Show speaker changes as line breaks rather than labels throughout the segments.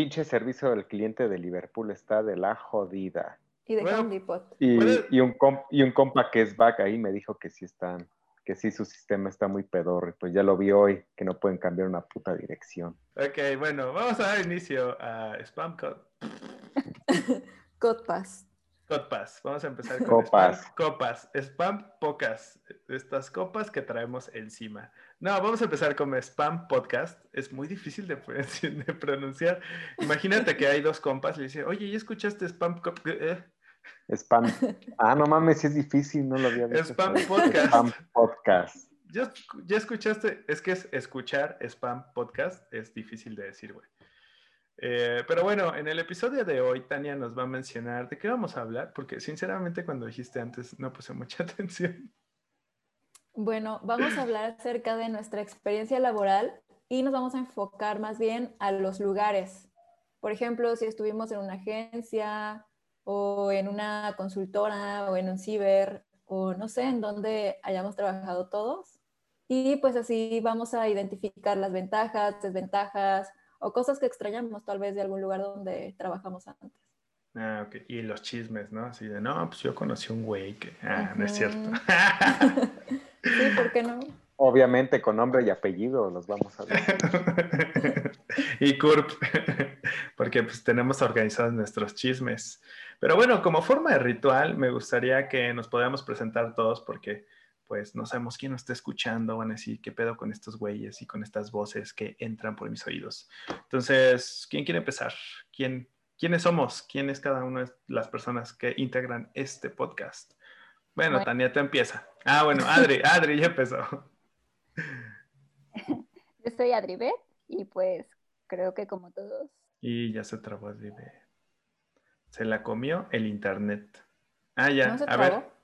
pinche servicio del cliente de Liverpool está de la jodida.
Y de
Bueno,
Depot.
Y, un comp- y un compa que es back ahí me dijo que sí están, que sí su sistema está muy pedorro. y Pues ya lo vi hoy, que no pueden cambiar una puta dirección.
Ok, bueno, vamos a dar inicio a Spam Code.
Codpass.
Copas. Vamos a empezar con
Copas.
Spam, copas. Spam pocas. Estas copas que traemos encima. No, vamos a empezar con Spam Podcast. Es muy difícil de, pro- de pronunciar. Imagínate que hay dos compas y le dice, oye, ¿ya escuchaste Spam Co- eh,
Spam. Ah, no mames, es difícil, no lo había visto.
Spam Podcast?
Spam podcast.
¿Ya, ya escuchaste? Es que es escuchar Spam Podcast. Es difícil de decir, güey. Eh, pero bueno, en el episodio de hoy, Tania nos va a mencionar de qué vamos a hablar, porque sinceramente cuando dijiste antes no puse mucha atención.
Bueno, vamos a hablar acerca de nuestra experiencia laboral y nos vamos a enfocar más bien a los lugares. Por ejemplo, si estuvimos en una agencia o en una consultora o en un ciber o no sé, en donde hayamos trabajado todos. Y pues así vamos a identificar las ventajas, desventajas o cosas que extrañamos tal vez de algún lugar donde trabajamos antes.
Ah, ok. Y los chismes, ¿no? Así de, no, pues yo conocí un güey que... Ah, no es cierto.
Sí, ¿por qué no?
Obviamente con nombre y apellido los vamos a ver.
y CURP, porque pues tenemos organizados nuestros chismes. Pero bueno, como forma de ritual, me gustaría que nos podamos presentar todos porque pues no sabemos quién nos está escuchando, van a decir qué pedo con estos güeyes y con estas voces que entran por mis oídos. Entonces, ¿quién quiere empezar? ¿Quién, ¿Quiénes somos? ¿Quién es cada una de las personas que integran este podcast? Bueno,
Bueno.
Tania, te empieza. Ah, bueno, Adri, Adri ya empezó.
Yo soy Adribet y pues creo que como todos,
Y ya se trabó Adri. ve. Se la comió el internet. Ah, ya.
¿No se
a
trabó?
ver.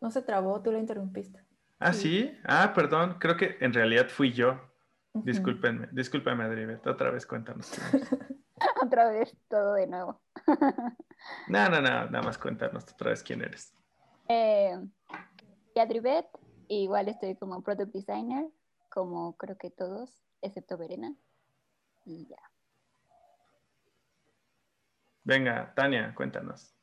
No se trabó, tú la interrumpiste.
Ah,
Sí.
sí. Ah, perdón. Creo que en realidad fui yo.
Ujú.
Discúlpenme. Discúlpame, Adribet. Otra vez cuéntanos.
otra vez todo de nuevo.
no, no, no. Nada más cuéntanos otra vez quién eres.
Eh, y Adribet, igual estoy como product designer, como creo que todos, excepto Verena. Y ya.
Venga, Tania, cuéntanos.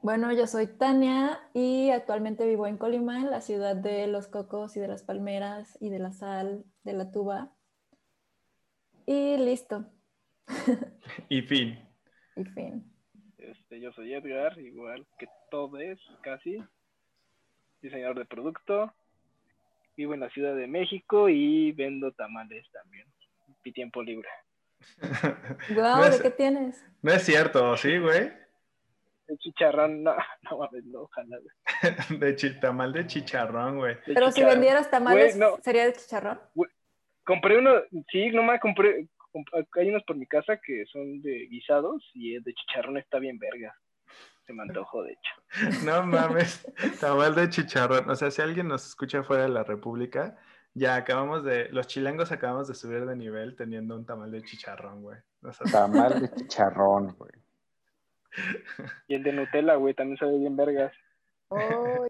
Bueno, yo soy Tania y actualmente vivo en Colima, en la ciudad de los cocos y de las palmeras y de la sal, de la tuba. Y listo.
Y fin.
Y fin.
Este, yo soy Edgar, igual que todos, casi. Diseñador de producto. Vivo en la Ciudad de México y vendo tamales también. Mi tiempo libre.
Guau,
no,
¿de qué tienes?
no es cierto, ¿sí, güey?
El chicharrón, no, no mames, no, ojalá. güey.
De tamal de chicharrón, güey.
De
Pero si vendieras tamales,
Güey, no.
¿sería de chicharrón?
Compré uno, sí, nomás compré, comp- hay unos por mi casa que son de guisados y el de chicharrón está bien verga. Se me antojó, de hecho.
No mames, tamal de chicharrón. O sea, si alguien nos escucha fuera de la República, ya acabamos de, los chilangos acabamos de subir de nivel teniendo un tamal de chicharrón, güey. O sea,
Tamal de chicharrón, güey.
Y el de Nutella, güey, también sabe bien vergas.
Oh,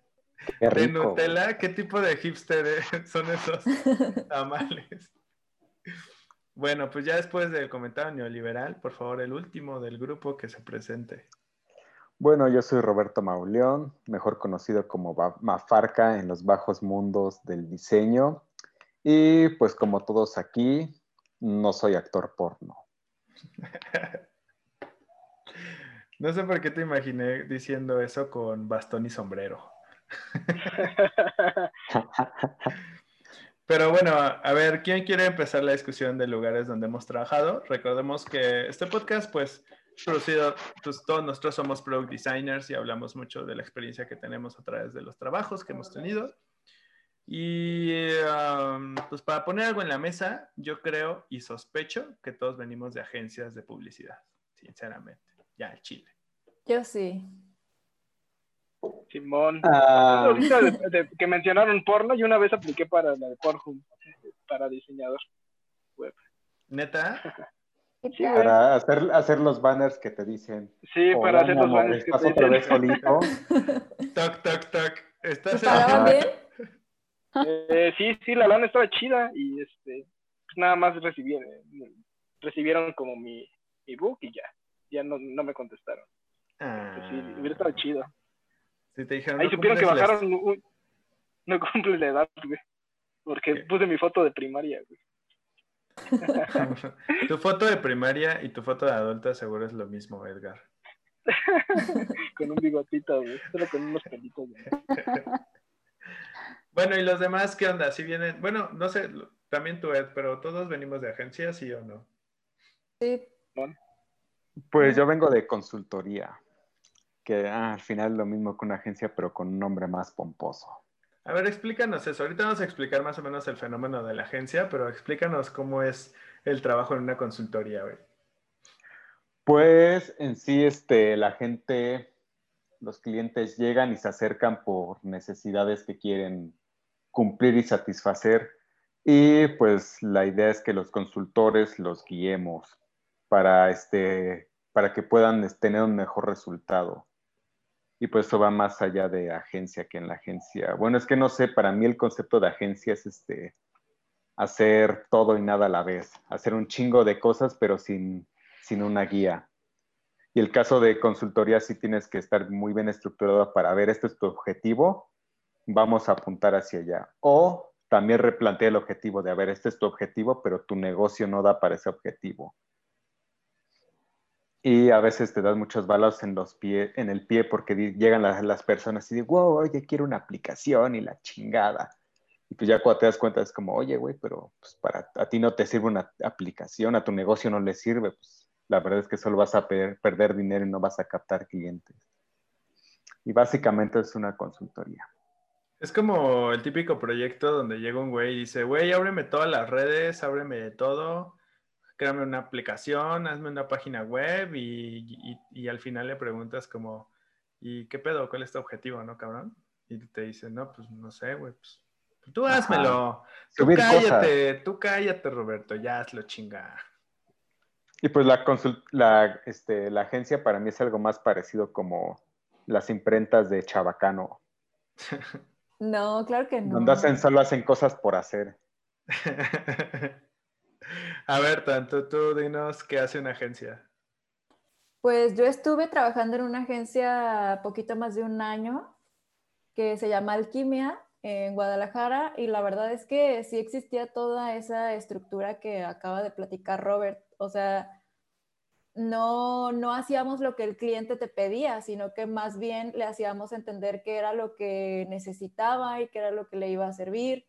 Qué
de
güey.
Nutella, ¿qué tipo de hipster son esos tamales? Bueno, pues ya después del comentario neoliberal, por favor, el último del grupo que se presente.
Bueno, yo soy Roberto Mauleón, mejor conocido como Mafarca en los bajos mundos del diseño. Y pues como todos aquí, no soy actor porno.
No sé por qué te imaginé diciendo eso con bastón y sombrero. Pero bueno, a ver, ¿quién quiere empezar la discusión de lugares donde hemos trabajado? Recordemos que este podcast, pues, es producido, pues todos nosotros somos product designers y hablamos mucho de la experiencia que tenemos a través de los trabajos que hemos tenido. Y um, pues para poner algo en la mesa, yo creo y sospecho que todos venimos de agencias de publicidad, sinceramente. Ya, el Chile.
Yo sí.
Simón.
Ah,
Ahorita de- de- que mencionaron porno, yo una vez apliqué para la de Pornhub, para diseñador web.
¿Neta?
para hacer, hacer los banners que te dicen.
Sí, para
"Hola,
hacer los banners que
¿Estás
te
otra
dicen.
vez solito?
Toc, toc, toc.
¿Te
¿Estás
pagaban bien?
Eh, sí, sí, la lana estaba chida y este, pues nada más recibí, eh, recibieron como mi, mi book y ya, ya no, no me contestaron. Pues sí,
Ah.
hubiera estado chido.
Sí, te dijeron,
Ahí
"No
supieron que
la-
bajaron, un- no cumple la edad, güey. Porque
¿Qué?
puse mi foto de primaria, güey.
tu foto de primaria y tu foto de adulta seguro es lo mismo, Edgar.
Con un bigotito, güey. Solo con unos pelitos, güey.
Bueno, ¿y los demás qué onda? Si vienen, bueno, no sé, también tú, Ed, pero todos venimos de agencias, ¿sí o no?
Sí,
Pues yo vengo de consultoría, que ah, al final es lo mismo que una agencia, pero con un nombre más pomposo.
A ver, explícanos eso. Ahorita vamos a explicar más o menos el fenómeno de la agencia, pero explícanos cómo es el trabajo en una consultoría, güey.
Pues en sí, este, la gente, los clientes llegan y se acercan por necesidades que quieren cumplir y satisfacer. Y pues la idea es que los consultores los guiemos para, este, para que puedan tener un mejor resultado. Y pues eso va más allá de agencia que en la agencia. Bueno, es que no sé, para mí el concepto de agencia es este, hacer todo y nada a la vez, hacer un chingo de cosas, pero sin, sin una guía. Y el caso de consultoría sí tienes que estar muy bien estructurado para ver, este es tu objetivo, vamos a apuntar hacia allá. O también replantea el objetivo de, a ver, este es tu objetivo, pero tu negocio no da para ese objetivo. Y a veces te das muchos balas en, los pie, en el pie porque llegan las, las personas y dicen, wow, oye, quiero una aplicación y la chingada. Y pues ya cuando te das cuenta es como, oye, güey, pero pues para a ti no te sirve una aplicación, a tu negocio no le sirve, pues la verdad es que solo vas a per- perder dinero y no vas a captar clientes. Y básicamente es una consultoría.
Es como el típico proyecto donde llega un güey y dice, güey, ábreme todas las redes, ábreme todo, créame una aplicación, hazme una página web y, y- y al final le preguntas como, ¿y qué pedo? ¿Cuál es tu objetivo, no, cabrón? Y te dice, no, pues no sé, güey, pues tú
Ajá.
házmelo. Tú
Subir
cállate, tú cállate, Roberto, ya hazlo chinga.
Y pues la, la, este, la agencia para mí es algo más parecido como las imprentas de Chabacano,
no, claro que no.
donde hacen, solo hacen cosas por hacer.
A ver, tanto tú dinos qué hace una agencia.
Pues yo estuve trabajando en una agencia poquito más de un año que se llama Alquimia en Guadalajara y la verdad es que sí existía toda esa estructura que acaba de platicar Robert. O sea, no, no hacíamos lo que el cliente te pedía, sino que más bien le hacíamos entender qué era lo que necesitaba y qué era lo que le iba a servir.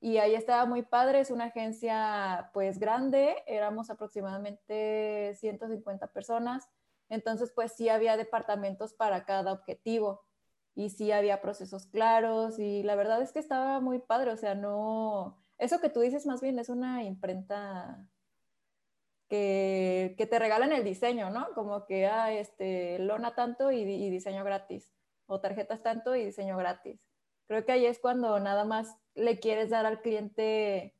Y ahí estaba muy padre, es una agencia pues grande, éramos aproximadamente 150 personas, entonces pues sí había departamentos para cada objetivo y sí había procesos claros y la verdad es que estaba muy padre, o sea, no, eso que tú dices más bien es una imprenta que, que te regalan el diseño, ¿no? Como que, ah, este, lona tanto y, y diseño gratis, o tarjetas tanto y diseño gratis. Creo que ahí es cuando nada más le quieres dar al cliente,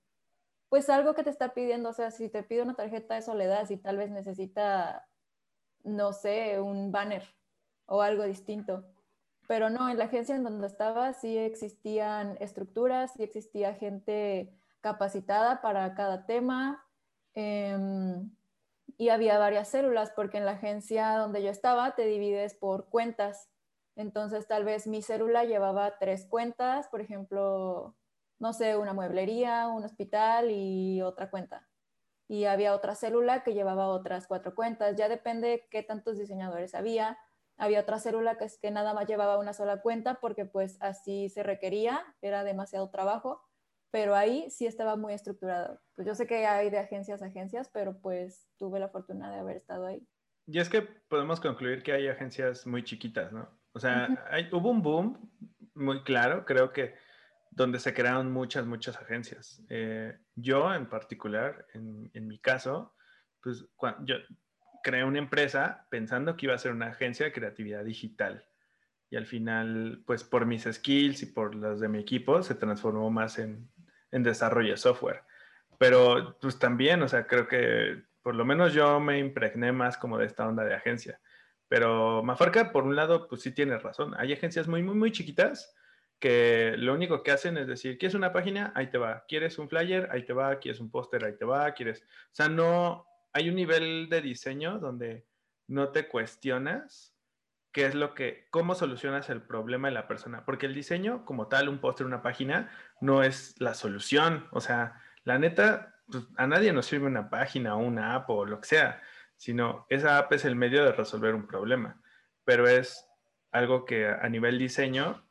pues algo que te está pidiendo, o sea, si te pide una tarjeta, eso le das y tal vez necesita, no sé, un banner o algo distinto. Pero no, en la agencia en donde estaba sí existían estructuras, sí existía gente capacitada para cada tema em, y había varias células porque en la agencia donde yo estaba te divides por cuentas. Entonces tal vez mi célula llevaba tres cuentas, por ejemplo, no sé, una mueblería, un hospital y otra cuenta. Y había otra célula que llevaba otras cuatro cuentas. Ya depende qué tantos diseñadores había. Había otra célula que es que nada más llevaba una sola cuenta porque pues así se requería, era demasiado trabajo, pero ahí sí estaba muy estructurado. Pues yo sé que hay de agencias a agencias, pero pues tuve la fortuna de haber estado ahí.
Y es que podemos concluir que hay agencias muy chiquitas, ¿no? O sea, hay- hubo un boom muy claro, creo que donde se crearon muchas, muchas agencias. Eh, yo en particular, en, en mi caso, pues cua- yo creé una empresa pensando que iba a ser una agencia de creatividad digital. Y al final, pues por mis skills y por las de mi equipo, se transformó más en, en desarrollo de software. Pero pues también, o sea, creo que por lo menos yo me impregné más como de esta onda de agencia. Pero Mafarca, por un lado, pues sí tiene razón. Hay agencias muy, muy, muy chiquitas que lo único que hacen es decir, ¿quieres una página? Ahí te va. ¿Quieres un flyer? Ahí te va. ¿Quieres un póster? Ahí te va. ¿Quieres? O sea, no, hay un nivel de diseño donde no te cuestionas qué es lo que, cómo solucionas el problema de la persona, porque el diseño como tal, un póster, una página, no es la solución, o sea, la neta, pues, a nadie nos sirve una página o una app o lo que sea, sino esa app es el medio de resolver un problema, pero es algo que a nivel diseño,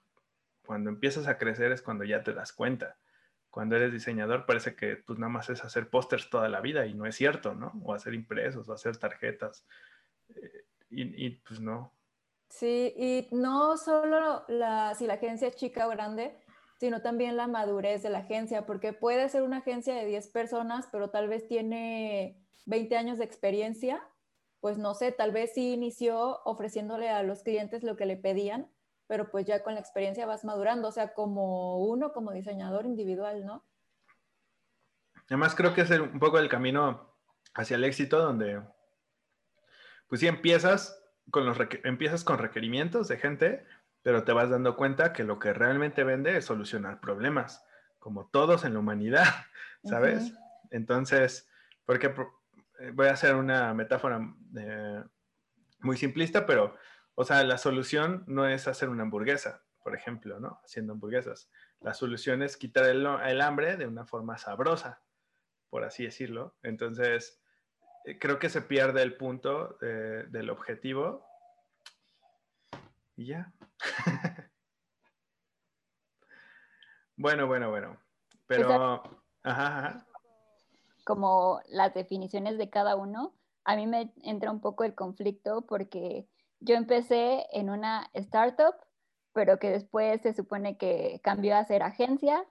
cuando empiezas a crecer es cuando ya te das cuenta. Cuando eres diseñador parece que pues nada más es hacer pósters toda la vida y no es cierto, ¿no? O hacer impresos o hacer tarjetas. Eh, y, pues no.
Sí, y no solo la, si la agencia es chica o grande, sino también la madurez de la agencia, porque puede ser una agencia de 10 personas, pero tal vez tiene 20 años de experiencia, pues no sé, tal vez sí inició ofreciéndole a los clientes lo que le pedían, pero pues ya con la experiencia vas madurando, o sea, como uno, como diseñador individual, ¿no?
Además creo que es un poco el camino hacia el éxito donde, pues sí, empiezas con, los empiezas con requerimientos de gente, pero te vas dando cuenta que lo que realmente vende es solucionar problemas, como todos en la humanidad, ¿sabes? Entonces, porque voy a hacer una metáfora eh, muy simplista, pero, o sea, la solución no es hacer una hamburguesa, por ejemplo, ¿no? Haciendo hamburguesas. La solución es quitar el, el hambre de una forma sabrosa, por así decirlo. Entonces, eh, creo que se pierde el punto del objetivo y ya. bueno, bueno, bueno. Pero, ajá,
como las definiciones de cada uno, a mí me entra un poco el conflicto porque yo empecé en una startup, pero que después se supone que cambió a ser agencia.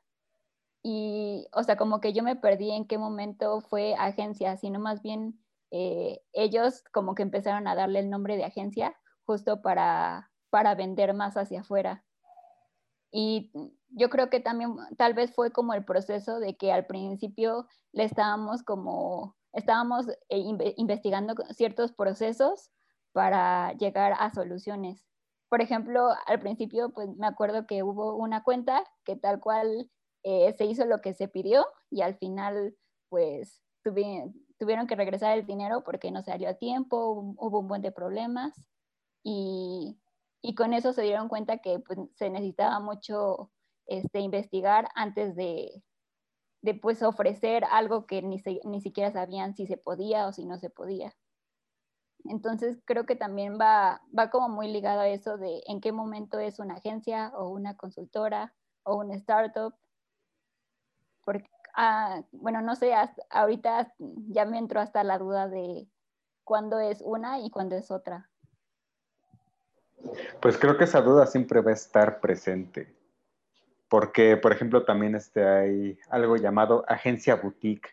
Y, o sea, como que yo me perdí en qué momento fue agencia, sino más bien eh, ellos como que empezaron a darle el nombre de agencia justo para para vender más hacia afuera. Y yo creo que también tal vez fue como el proceso de que al principio le estábamos como, estábamos eh, investigando ciertos procesos para llegar a soluciones. Por ejemplo, al principio, pues me acuerdo que hubo una cuenta que tal cual eh, se hizo lo que se pidió y al final, pues tuvieron que regresar el dinero porque no salió a tiempo, hubo un buen de problemas y y con eso se dieron cuenta que pues, se necesitaba mucho este, investigar antes de, de pues, ofrecer algo que ni, ni siquiera sabían si se podía o si no se podía. Entonces creo que también va, va como muy ligado a eso de en qué momento es una agencia o una consultora o una startup. Porque, ah, bueno, no sé, ahorita ya me entró hasta la duda de cuándo es una y cuándo es otra.
Pues creo que esa duda siempre va a estar presente. Porque, por ejemplo, también este, hay algo llamado agencia boutique,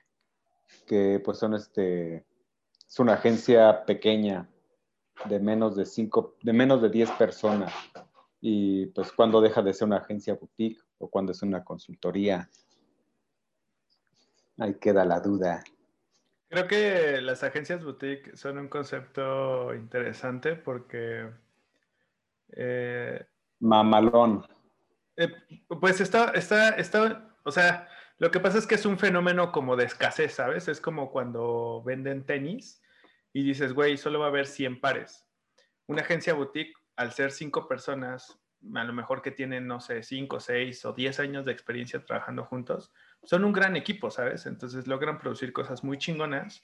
que pues son este, es una agencia pequeña de menos de cinco, de menos de 10 personas. Y pues cuando deja de ser una agencia boutique o cuando es una consultoría. Ahí queda la duda.
Creo que las agencias boutique son un concepto interesante porque
eh, Mamalón.
Eh, pues está, está, está, o sea, lo que pasa es que es un fenómeno como de escasez, ¿sabes? Es como cuando venden tenis y dices, güey, solo va a haber 100 pares. Una agencia boutique, al ser cinco personas, a lo mejor que tienen, no sé, 5, 6 o 10 años de experiencia trabajando juntos, son un gran equipo, ¿sabes? Entonces logran producir cosas muy chingonas,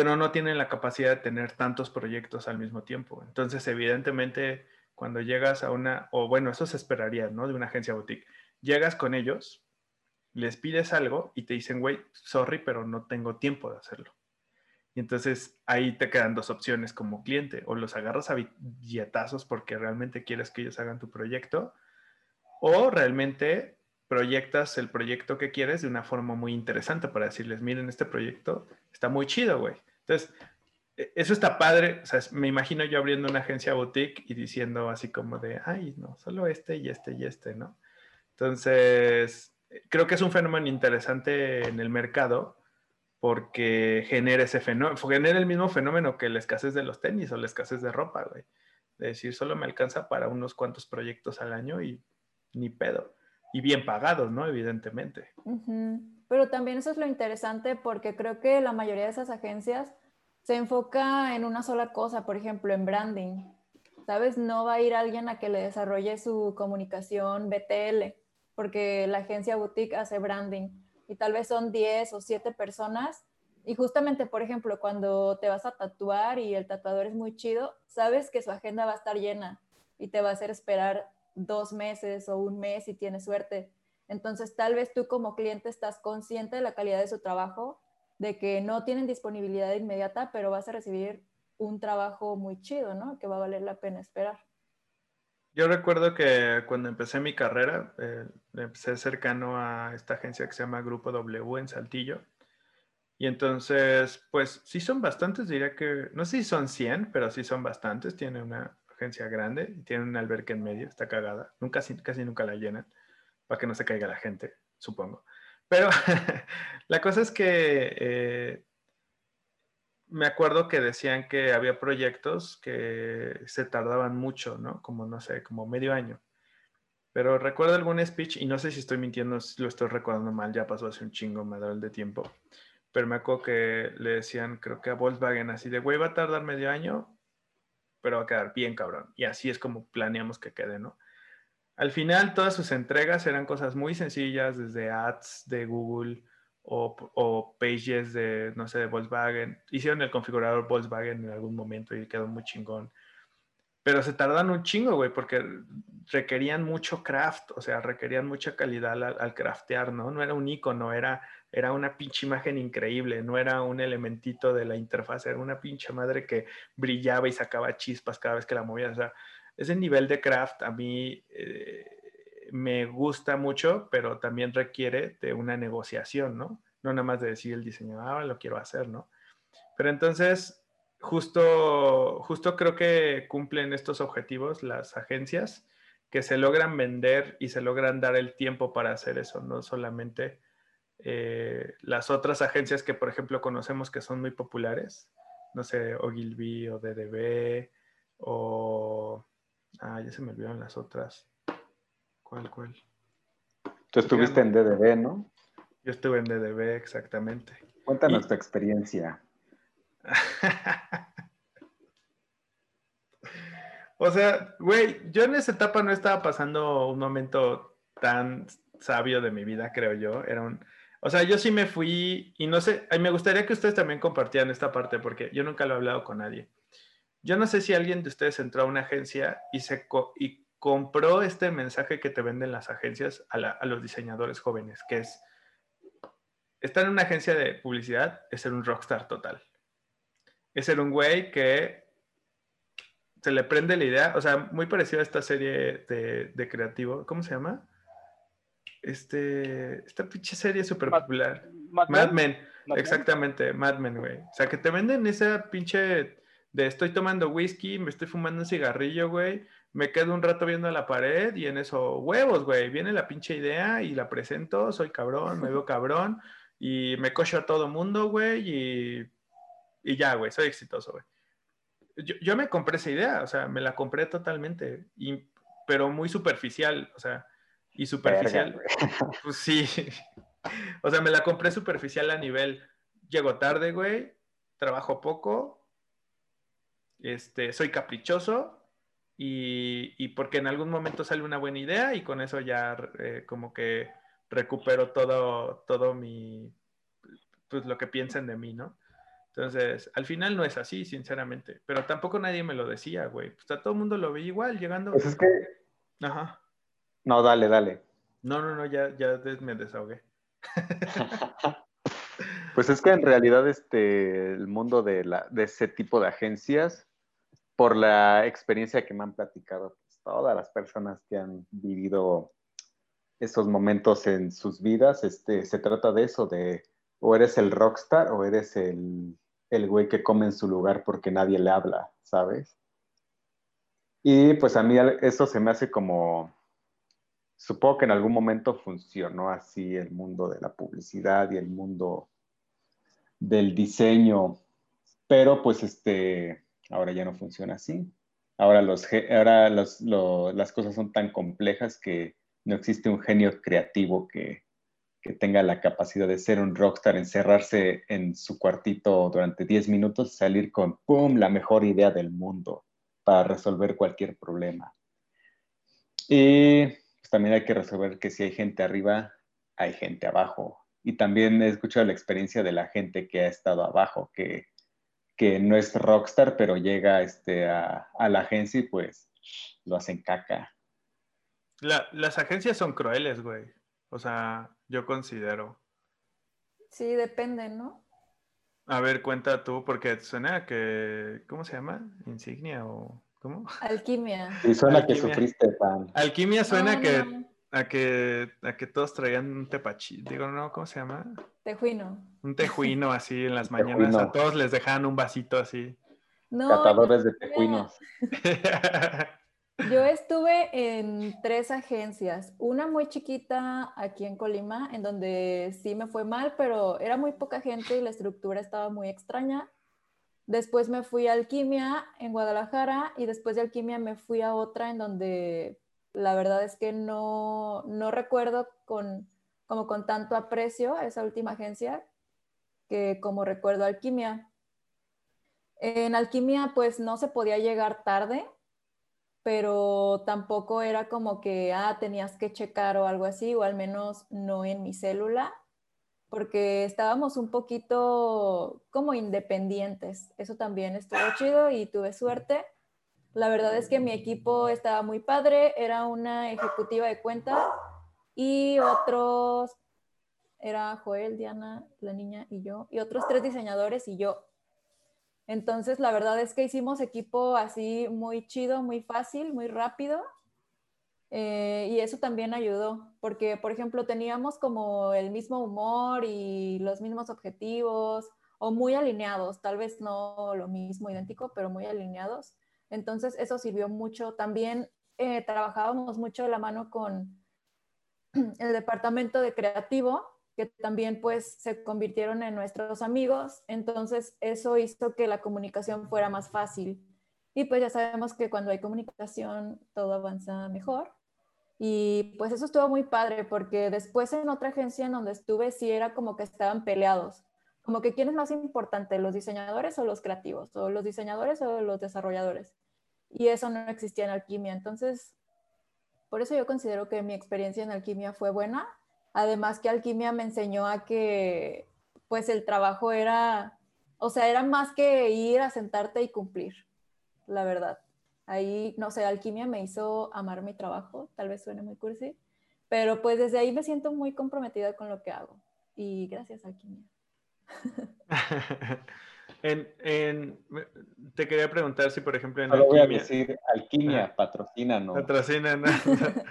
pero no tienen la capacidad de tener tantos proyectos al mismo tiempo. Entonces, evidentemente, cuando llegas a una, o bueno, eso se esperaría, ¿no? De una agencia boutique. Llegas con ellos, les pides algo y te dicen, güey, sorry, pero no tengo tiempo de hacerlo. Y entonces ahí te quedan dos opciones como cliente, o los agarras a billetazos porque realmente quieres que ellos hagan tu proyecto, o realmente proyectas el proyecto que quieres de una forma muy interesante para decirles, miren, este proyecto está muy chido, güey. Entonces, e, eso está padre. O sea, me imagino yo abriendo una agencia boutique y diciendo así como de, ay, no, solo este y este y este, ¿no? Entonces, creo que es un fenómeno interesante en el mercado porque genera ese fenómeno, genera el mismo fenómeno que la escasez de los tenis o la escasez de ropa, güey. De decir, solo me alcanza para unos cuantos proyectos al año y ni pedo. y bien pagados, ¿no? Evidentemente.
Pero también eso es lo interesante porque creo que la mayoría de esas agencias se enfoca en una sola cosa, por ejemplo, en branding. ¿Sabes? No va a ir alguien a que le desarrolle su comunicación BTL, porque la agencia boutique hace branding y tal vez son 10 o 7 personas. Y justamente, por ejemplo, cuando te vas a tatuar y el tatuador es muy chido, sabes que su agenda va a estar llena y te va a hacer esperar dos meses o un mes si tienes suerte. Entonces, tal vez tú como cliente estás consciente de la calidad de su trabajo, de que no tienen disponibilidad inmediata, pero vas a recibir un trabajo muy chido, ¿no? Que va a valer la pena esperar.
Yo recuerdo que cuando empecé mi carrera, eh, empecé cercano a esta agencia que se llama Grupo W en Saltillo. Y entonces, pues sí son bastantes, diría que, no sé si son 100, pero sí son bastantes. Tiene una agencia grande y tiene un alberca en medio, está cagada. Nunca, casi nunca la llenan, para que no se caiga la gente, supongo. Pero la cosa es que eh, me acuerdo que decían que había proyectos que se tardaban mucho, ¿no? Como, no sé, como medio año. Pero recuerdo algún speech, y no sé si estoy mintiendo, si lo estoy recordando mal, ya pasó hace un chingo, el de tiempo. Pero me acuerdo que le decían, creo que a Volkswagen, así de, güey, va a tardar medio año, pero va a quedar bien cabrón. Y así es como planeamos que quede, ¿no? Al final, todas sus entregas eran cosas muy sencillas, desde ads de Google o, pages de, no sé, de Volkswagen. Hicieron el configurador Volkswagen en algún momento y quedó muy chingón. Pero se tardan un chingo, güey, porque requerían mucho craft, o sea, requerían mucha calidad al, craftear, ¿no? No era un icono, era, era una pinche imagen increíble, no era un elementito de la interfaz, era una pinche madre que brillaba y sacaba chispas cada vez que la movías. O sea, ese nivel de craft a mí eh, me gusta mucho, pero también requiere de una negociación, ¿no? No nada más de decir el diseño, ah, lo quiero hacer, ¿no? Pero entonces, justo, justo creo que cumplen estos objetivos las agencias que se logran vender y se logran dar el tiempo para hacer eso, no solamente eh, las otras agencias que, por ejemplo, conocemos que son muy populares, no sé, Ogilvy o DDB o... Ah, ya se me olvidaron las otras. ¿Cuál, cuál?
Tú estuviste en DDB, ¿no?
Yo estuve en DDB, exactamente.
Cuéntanos tu experiencia.
o sea, güey, yo en esa etapa no estaba pasando un momento tan sabio de mi vida, creo yo. Era un, o sea, yo sí me fui y no sé, me gustaría que ustedes también compartieran esta parte porque yo nunca lo he hablado con nadie. Yo no sé si alguien de ustedes entró a una agencia y se y compró este mensaje que te venden las agencias a, a los diseñadores jóvenes, que es estar en una agencia de publicidad es ser un rockstar total es ser un güey que se le prende la idea, o sea, muy parecido a esta serie de, creativo, ¿cómo se llama? Este, esta pinche serie súper popular. Mad, Men. Exactamente, Mad Men, güey. O sea, que te venden esa pinche de estoy tomando whisky, me estoy fumando un cigarrillo, güey, me quedo un rato viendo la pared y en eso, huevos, güey, viene la pinche idea y la presento, soy cabrón, me veo cabrón y me cocho a todo mundo, güey, y y ya, güey, soy exitoso, güey. Yo, me compré esa idea, o sea, me la compré totalmente, y, pero muy superficial, o sea, y superficial. pues sí. o sea, me la compré superficial a nivel, llego tarde, güey, trabajo poco, este, soy caprichoso y, y, porque en algún momento sale una buena idea y con eso ya eh, como que recupero todo, todo mi, pues lo que piensen de mí, ¿no? Entonces, al final no es así, sinceramente. Pero tampoco nadie me lo decía, güey. Pues todo el mundo lo veía igual, llegando.
Pues es que.
Ajá.
No, dale, dale.
No, no, no, ya, ya me desahogué.
pues es que en realidad este, el mundo de, la, de ese tipo de agencias, por la experiencia que me han platicado pues, todas las personas que han vivido esos momentos en sus vidas, este, se trata de eso, de o eres el rockstar o eres el, el güey que come en su lugar porque nadie le habla, ¿sabes? Y pues a mí eso se me hace como, supongo que en algún momento funcionó así el mundo de la publicidad y el mundo del diseño, pero pues este, ahora ya no funciona así. Ahora, los, ahora las cosas son tan complejas que no existe un genio creativo que, que tenga la capacidad de ser un rockstar, encerrarse en su cuartito durante 10 minutos salir con, ¡pum!, la mejor idea del mundo para resolver cualquier problema. Y pues, también hay que resolver que si hay gente arriba, hay gente abajo. Y también he escuchado la experiencia de la gente que ha estado abajo, que, que no es rockstar, pero llega este, a, a la agencia y pues lo hacen caca.
las agencias son crueles, güey. O sea, yo considero.
Sí, depende, ¿no?
A ver, cuenta tú, porque suena que, ¿cómo se llama? Insignia o ¿cómo?
Alquimia.
Y suena que sufriste, pan.
Alquimia suena que, A, que, a que todos traían un tepachi, digo, ¿no? ¿Cómo se llama?
Tejuino.
Un tejuino así en las mañanas, a todos les dejaban un vasito así.
No, Catadores de tejuinos.
Yo estuve en tres agencias, una muy chiquita aquí en Colima, en donde sí me fue mal, pero era muy poca gente y la estructura estaba muy extraña. Después me fui a Alquimia en Guadalajara y después de Alquimia me fui a otra en donde la verdad es que no, no recuerdo con, como con tanto aprecio a esa última agencia que como recuerdo Alquimia. En Alquimia pues no se podía llegar tarde, pero tampoco era como que, ah, tenías que checar o algo así, o al menos no en mi célula, porque estábamos un poquito como independientes. Eso también estuvo chido y tuve suerte. La verdad es que mi equipo estaba muy padre, era una ejecutiva de cuenta y otros, era Joel, Diana, la niña y yo, y otros tres diseñadores y yo. Entonces, la verdad es que hicimos equipo así muy chido, muy fácil, muy rápido. Eh, y eso también ayudó, porque, por ejemplo, teníamos como el mismo humor y los mismos objetivos, o muy alineados, tal vez no lo mismo idéntico, pero muy alineados. Entonces, eso sirvió mucho. También eh, trabajábamos mucho de la mano con el departamento de creativo, que también pues se convirtieron en nuestros amigos, entonces eso hizo que la comunicación fuera más fácil. Y pues ya sabemos que cuando hay comunicación todo avanza mejor. Y pues eso estuvo muy padre porque después en otra agencia en donde estuve sí era como que estaban peleados. Como que quién es más importante, los diseñadores o los creativos, o los diseñadores o los desarrolladores. Y eso no existía en alquimia. Entonces, por eso yo considero que mi experiencia en alquimia fue buena Además que alquimia me enseñó a que pues el trabajo era, o sea, era más que ir a sentarte y cumplir, la verdad. Ahí, no sé, alquimia me hizo amar mi trabajo, tal vez suene muy cursi, pero pues desde ahí me siento muy comprometida con lo que hago. Y gracias, alquimia.
en, te quería preguntar si, por ejemplo, en
alquimia... voy a decir, alquimia, patrocina, ¿no?
Patrocina, ¿no?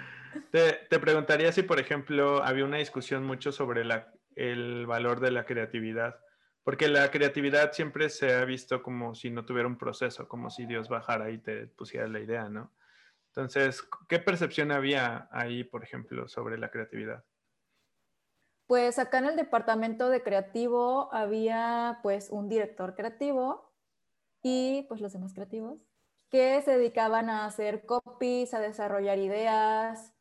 Te, preguntaría si, por ejemplo, había una discusión mucho sobre el valor de la creatividad, porque la creatividad siempre se ha visto como si no tuviera un proceso, como si Dios bajara y te pusiera la idea, ¿no? Entonces, ¿qué percepción había ahí, por ejemplo, sobre la creatividad?
Pues acá en el departamento de creativo había pues un director creativo y pues los demás creativos que se dedicaban a hacer copies, a desarrollar ideas,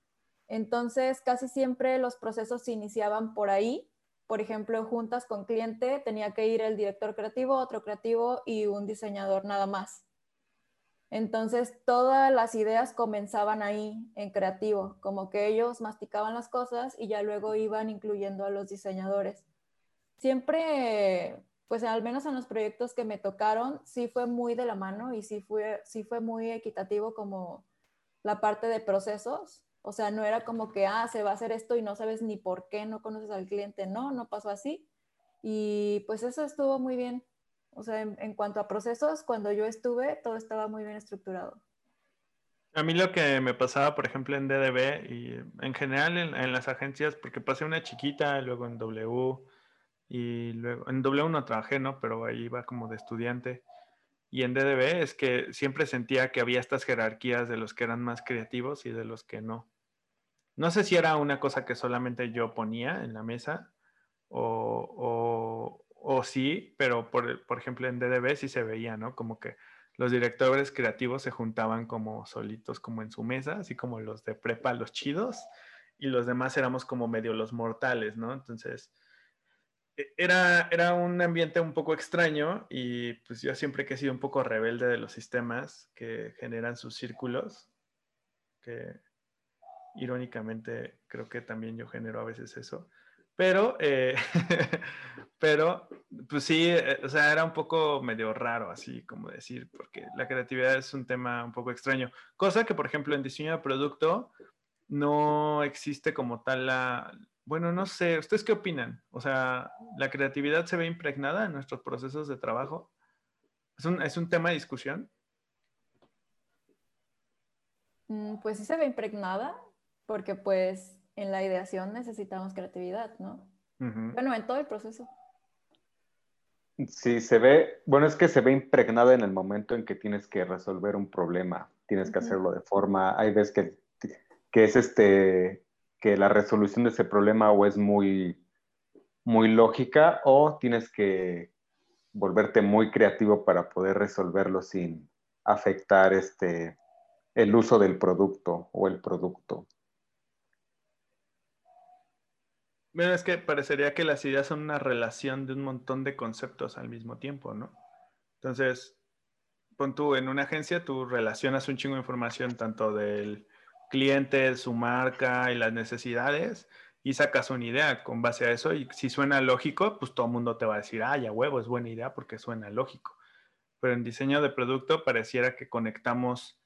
entonces, casi siempre los procesos se iniciaban por ahí. Por ejemplo, juntas con cliente tenía que ir el director creativo, otro creativo y un diseñador nada más. Entonces, todas las ideas comenzaban ahí en creativo, como que ellos masticaban las cosas y ya luego iban incluyendo a los diseñadores. Siempre, pues al menos en los proyectos que me tocaron, sí fue muy de la mano y sí fue, sí fue muy equitativo como la parte de procesos o sea, no era como que, ah, se va a hacer esto y no sabes ni por qué, no conoces al cliente. No, no pasó así. Y pues eso estuvo muy bien. O sea, en, cuanto a procesos, cuando yo estuve, todo estaba muy bien estructurado.
A mí lo que me pasaba, por ejemplo, en DDB y en general en, las agencias, porque pasé una chiquita, luego en W y luego en W no trabajé, ¿no? Pero ahí iba como de estudiante. Y en DDB es que siempre sentía que había estas jerarquías de los que eran más creativos y de los que no. No sé si era una cosa que solamente yo ponía en la mesa o, o, sí, pero por, por, ejemplo en DDB sí se veía, ¿no? Como que los directores creativos se juntaban como solitos, como en su mesa, así como los de prepa, los chidos, y los demás éramos como medio los mortales, ¿no? Entonces, e, era, era un ambiente un poco extraño y pues yo siempre que he sido un poco rebelde de los sistemas que generan sus círculos, que irónicamente creo que también yo genero a veces eso. Pero, eh, pero, pues sí, eh, o sea, era un poco medio raro, así como decir, porque la creatividad es un tema un poco extraño. Cosa que, por ejemplo, en diseño de producto no existe como tal la... Bueno, no sé, ¿ustedes qué opinan? O sea, ¿la creatividad se ve impregnada en nuestros procesos de trabajo? ¿Es un, es un tema de discusión?
Mm, pues sí se ve impregnada, porque pues en la ideación necesitamos creatividad, ¿no? Bueno, en todo el proceso.
Sí, se ve, bueno, es que se ve impregnada en el momento en que tienes que resolver un problema, tienes que hacerlo de forma, hay veces que, que es este, que la resolución de ese problema o es muy, muy lógica o tienes que volverte muy creativo para poder resolverlo sin afectar este, el uso del producto o el producto.
Bueno, es que parecería que las ideas son una relación de un montón de conceptos al mismo tiempo, ¿no? Entonces, pon tú en una agencia, tú relacionas un chingo de información tanto del cliente, su marca y las necesidades y sacas una idea con base a eso y si suena lógico, pues todo el mundo te va a decir, ah, ya huevo, es buena idea porque suena lógico. Pero en diseño de producto pareciera que conectamos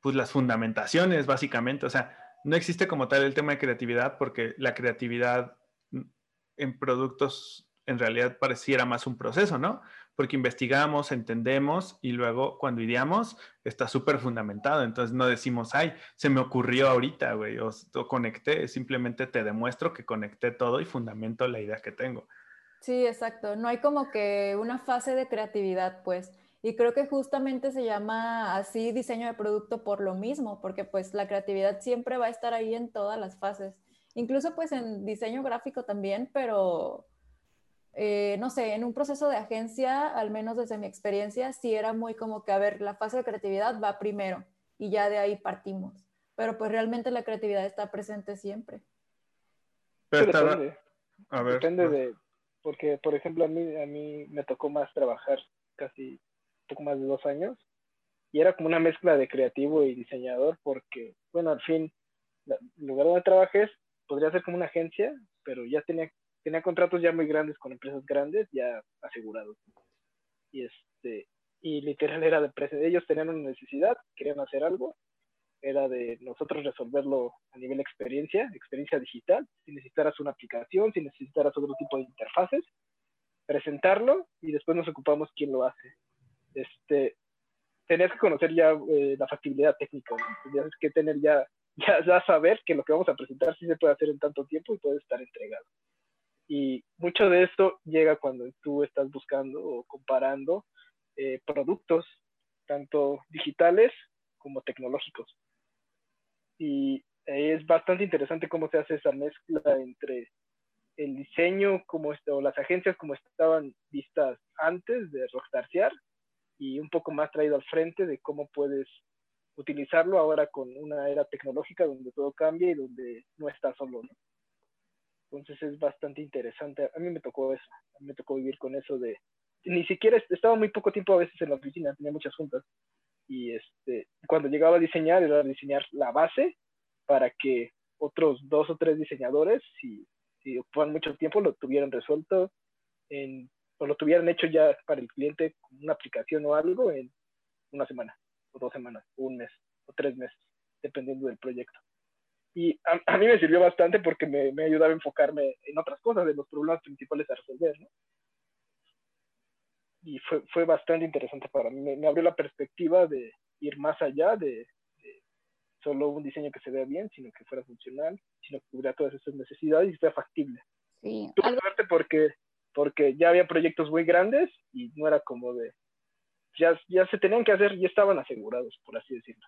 pues las fundamentaciones básicamente, o sea, no existe como tal el tema de creatividad porque la creatividad en productos en realidad pareciera más un proceso, ¿no? Porque investigamos, entendemos y luego cuando ideamos está súper fundamentado. Entonces no decimos, ay, se me ocurrió ahorita, güey, o, conecté, simplemente te demuestro que conecté todo y fundamento la idea que tengo.
Sí, exacto. No hay como que una fase de creatividad, pues. Y creo que justamente se llama así diseño de producto por lo mismo, porque pues la creatividad siempre va a estar ahí en todas las fases. Incluso pues en diseño gráfico también, pero eh, no sé, en un proceso de agencia, al menos desde mi experiencia, sí era muy como que, a ver, la fase de creatividad va primero y ya de ahí partimos. Pero pues realmente la creatividad está presente siempre.
Pero depende. A ver, depende de, porque por ejemplo a mí, a mí me tocó más trabajar casi poco más de dos años, y era como una mezcla de creativo y diseñador, porque, bueno, al fin, el lugar donde trabajes podría ser como una agencia, pero ya tenía, tenía contratos ya muy grandes con empresas grandes, ya asegurados. Y este, y literal era de ellos tenían una necesidad, querían hacer algo, era de nosotros resolverlo a nivel experiencia, experiencia digital, si necesitaras una aplicación, si necesitaras otro tipo de interfaces, presentarlo y después nos ocupamos quién lo hace este, tenías que conocer ya eh, la factibilidad técnica, tenías que tener ya, ya, saber que lo que vamos a presentar sí se puede hacer en tanto tiempo y puede estar entregado. Y mucho de esto llega cuando tú estás buscando o comparando eh, productos, tanto digitales como tecnológicos. Y es bastante interesante cómo se hace esa mezcla entre el diseño como o las agencias como estaban vistas antes de Rockstarciar y un poco más traído al frente de cómo puedes utilizarlo ahora con una era tecnológica donde todo cambia y donde no está solo, ¿no? Entonces es bastante interesante. A mí me tocó eso, a mí me tocó vivir con eso de... Ni siquiera estaba muy poco tiempo a veces en la oficina, tenía muchas juntas. Y este, cuando llegaba a diseñar, era diseñar la base para que otros dos o tres diseñadores, si, si ocupan mucho tiempo, lo tuvieran resuelto en o lo tuvieran hecho ya para el cliente una aplicación o algo en una semana, o dos semanas, o un mes, o tres meses, dependiendo del proyecto. Y a, mí me sirvió bastante porque me, me, ayudaba a enfocarme en otras cosas, en los problemas principales a resolver, ¿no? Y fue, fue bastante interesante para mí. Me, abrió la perspectiva de ir más allá de, solo un diseño que se vea bien, sino que fuera funcional, sino que tuviera todas esas necesidades y fuera factible.
Sí.
Tuve suerte porque porque ya había proyectos muy grandes y no era como de, ya, ya se tenían que hacer, ya estaban asegurados, por así decirlo.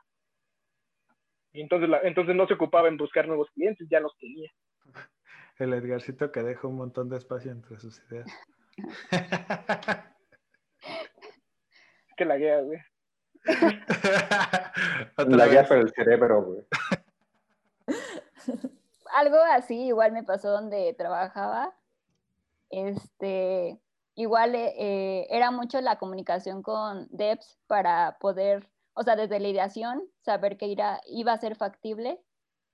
Y entonces, la, entonces no se ocupaba en buscar nuevos clientes, ya los tenía.
El Edgarcito que deja un montón de espacio entre sus ideas.
que la guía, güey.
la guía para el cerebro, güey.
algo así igual me pasó donde trabajaba. Este, igual eh, era mucho la comunicación con devs para poder, o sea, desde la ideación, saber que iba a ser factible,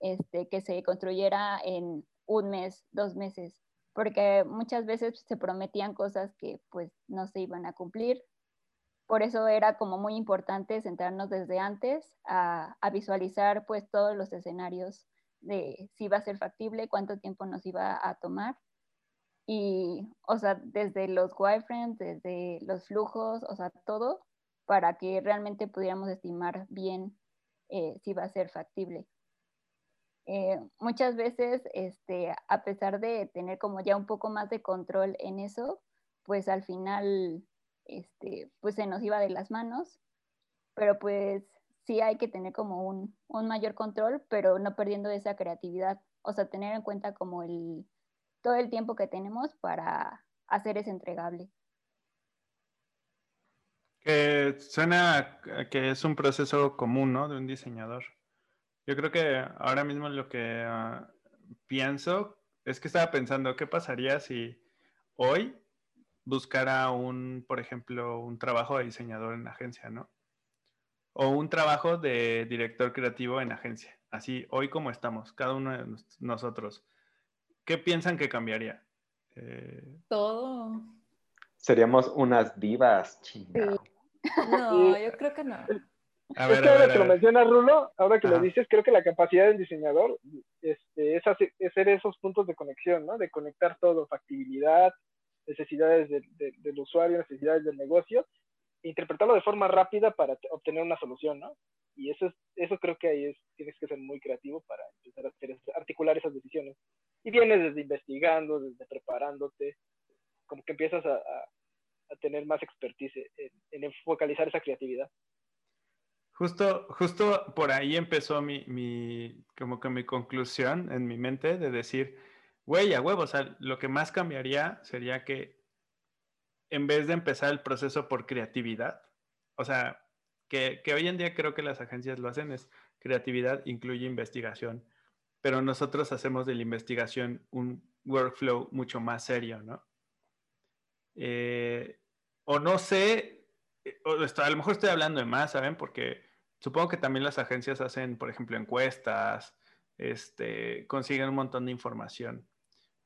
este, que se construyera en un mes, dos meses, porque muchas veces se prometían cosas que pues no se iban a cumplir. Por eso era como muy importante centrarnos desde antes a, a visualizar pues todos los escenarios de si iba a ser factible, cuánto tiempo nos iba a tomar y, o sea, desde los wireframes, desde los flujos, o sea, todo para que realmente pudiéramos estimar bien eh, si va a ser factible. Eh, muchas veces, este, a pesar de tener como ya un poco más de control en eso, pues al final, este, pues se nos iba de las manos, pero pues sí hay que tener como un, un mayor control, pero no perdiendo esa creatividad, o sea, tener en cuenta como el, todo el tiempo que tenemos para hacer ese entregable.
Que suena que es un proceso común, ¿no? De un diseñador. Yo creo que ahora mismo lo que ah, pienso es que estaba pensando, ¿qué pasaría si hoy buscara un, por ejemplo, un trabajo de diseñador en agencia, ¿no? O un trabajo de director creativo en agencia. Así, hoy como estamos, cada uno de nosotros. ¿Qué piensan que cambiaría?
Eh, Todo.
Seríamos unas divas, chingado.
No, yo creo que no.
A ver, es que que lo mencionas, Rulo, ahora que lo dices, creo que la capacidad del diseñador este, es, hacer esos puntos de conexión, ¿no? De conectar todo, factibilidad, necesidades del usuario, necesidades del negocio, e interpretarlo de forma rápida para obtener una solución, ¿no? Y eso, es, eso creo que ahí es, tienes que ser muy creativo para empezar a articular esas decisiones. Y vienes desde investigando, desde preparándote, como que empiezas a, a, tener más expertise en, en, focalizar esa creatividad.
Justo, justo por ahí empezó mi, mi, como que mi conclusión en mi mente de decir, güey, a huevo, o sea, lo que más cambiaría sería que en vez de empezar el proceso por creatividad, o sea, que, que hoy en día creo que las agencias lo hacen, es creatividad incluye investigación pero nosotros hacemos de la investigación un workflow mucho más serio, ¿no? Eh, o no sé, eh, a lo mejor estoy hablando de más, ¿saben? Porque supongo que también las agencias hacen, por ejemplo, encuestas, este, consiguen un montón de información.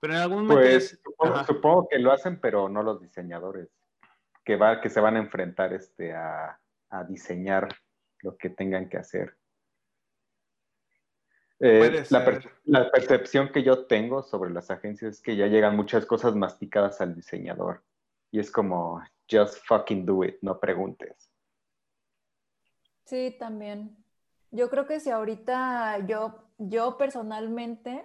Pero en algún momento...
Pues, supongo, que lo hacen, pero no los diseñadores, que, va, que se van a enfrentar este, a, a diseñar lo que tengan que hacer. Eh, la, percepción que yo tengo sobre las agencias es que ya llegan muchas cosas masticadas al diseñador. Y es como, just fucking do it, no preguntes.
Sí, también. Yo creo que si ahorita yo, yo personalmente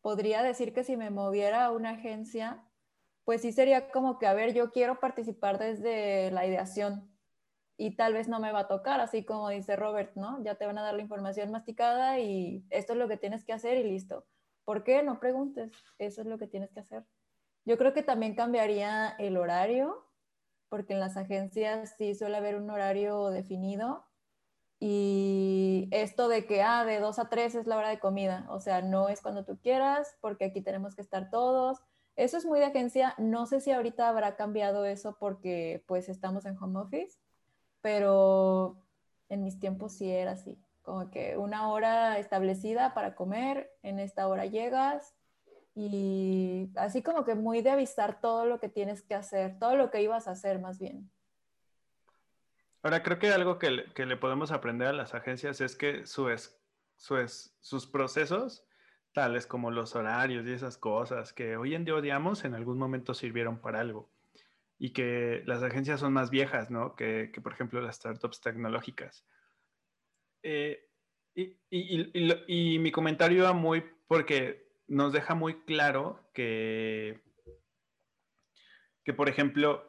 podría decir que si me moviera a una agencia, pues sí sería como que, a ver, yo quiero participar desde la ideación, y tal vez no me va a tocar, así como dice Robert, ¿no? Ya te van a dar la información masticada y esto es lo que tienes que hacer y listo. ¿Por qué? No preguntes, eso es lo que tienes que hacer. Yo creo que también cambiaría el horario, porque en las agencias sí suele haber un horario definido y esto de que, ah, de 2 a 3 es la hora de comida, o sea, no es cuando tú quieras, porque aquí tenemos que estar todos. Eso es muy de agencia, no sé si ahorita habrá cambiado eso porque pues estamos en home office, pero en mis tiempos sí era así, como que una hora establecida para comer, en esta hora llegas y así como que muy de avisar todo lo que tienes que hacer, todo lo que ibas a hacer más bien.
Ahora, creo que algo que le, que le podemos aprender a las agencias es que su es, su es, sus procesos, tales como los horarios y esas cosas que hoy en día odiamos, en algún momento sirvieron para algo y que las agencias son más viejas, ¿no? Que, que por ejemplo las startups tecnológicas. Eh, y, y, y, mi comentario va muy porque nos deja muy claro que, que por ejemplo,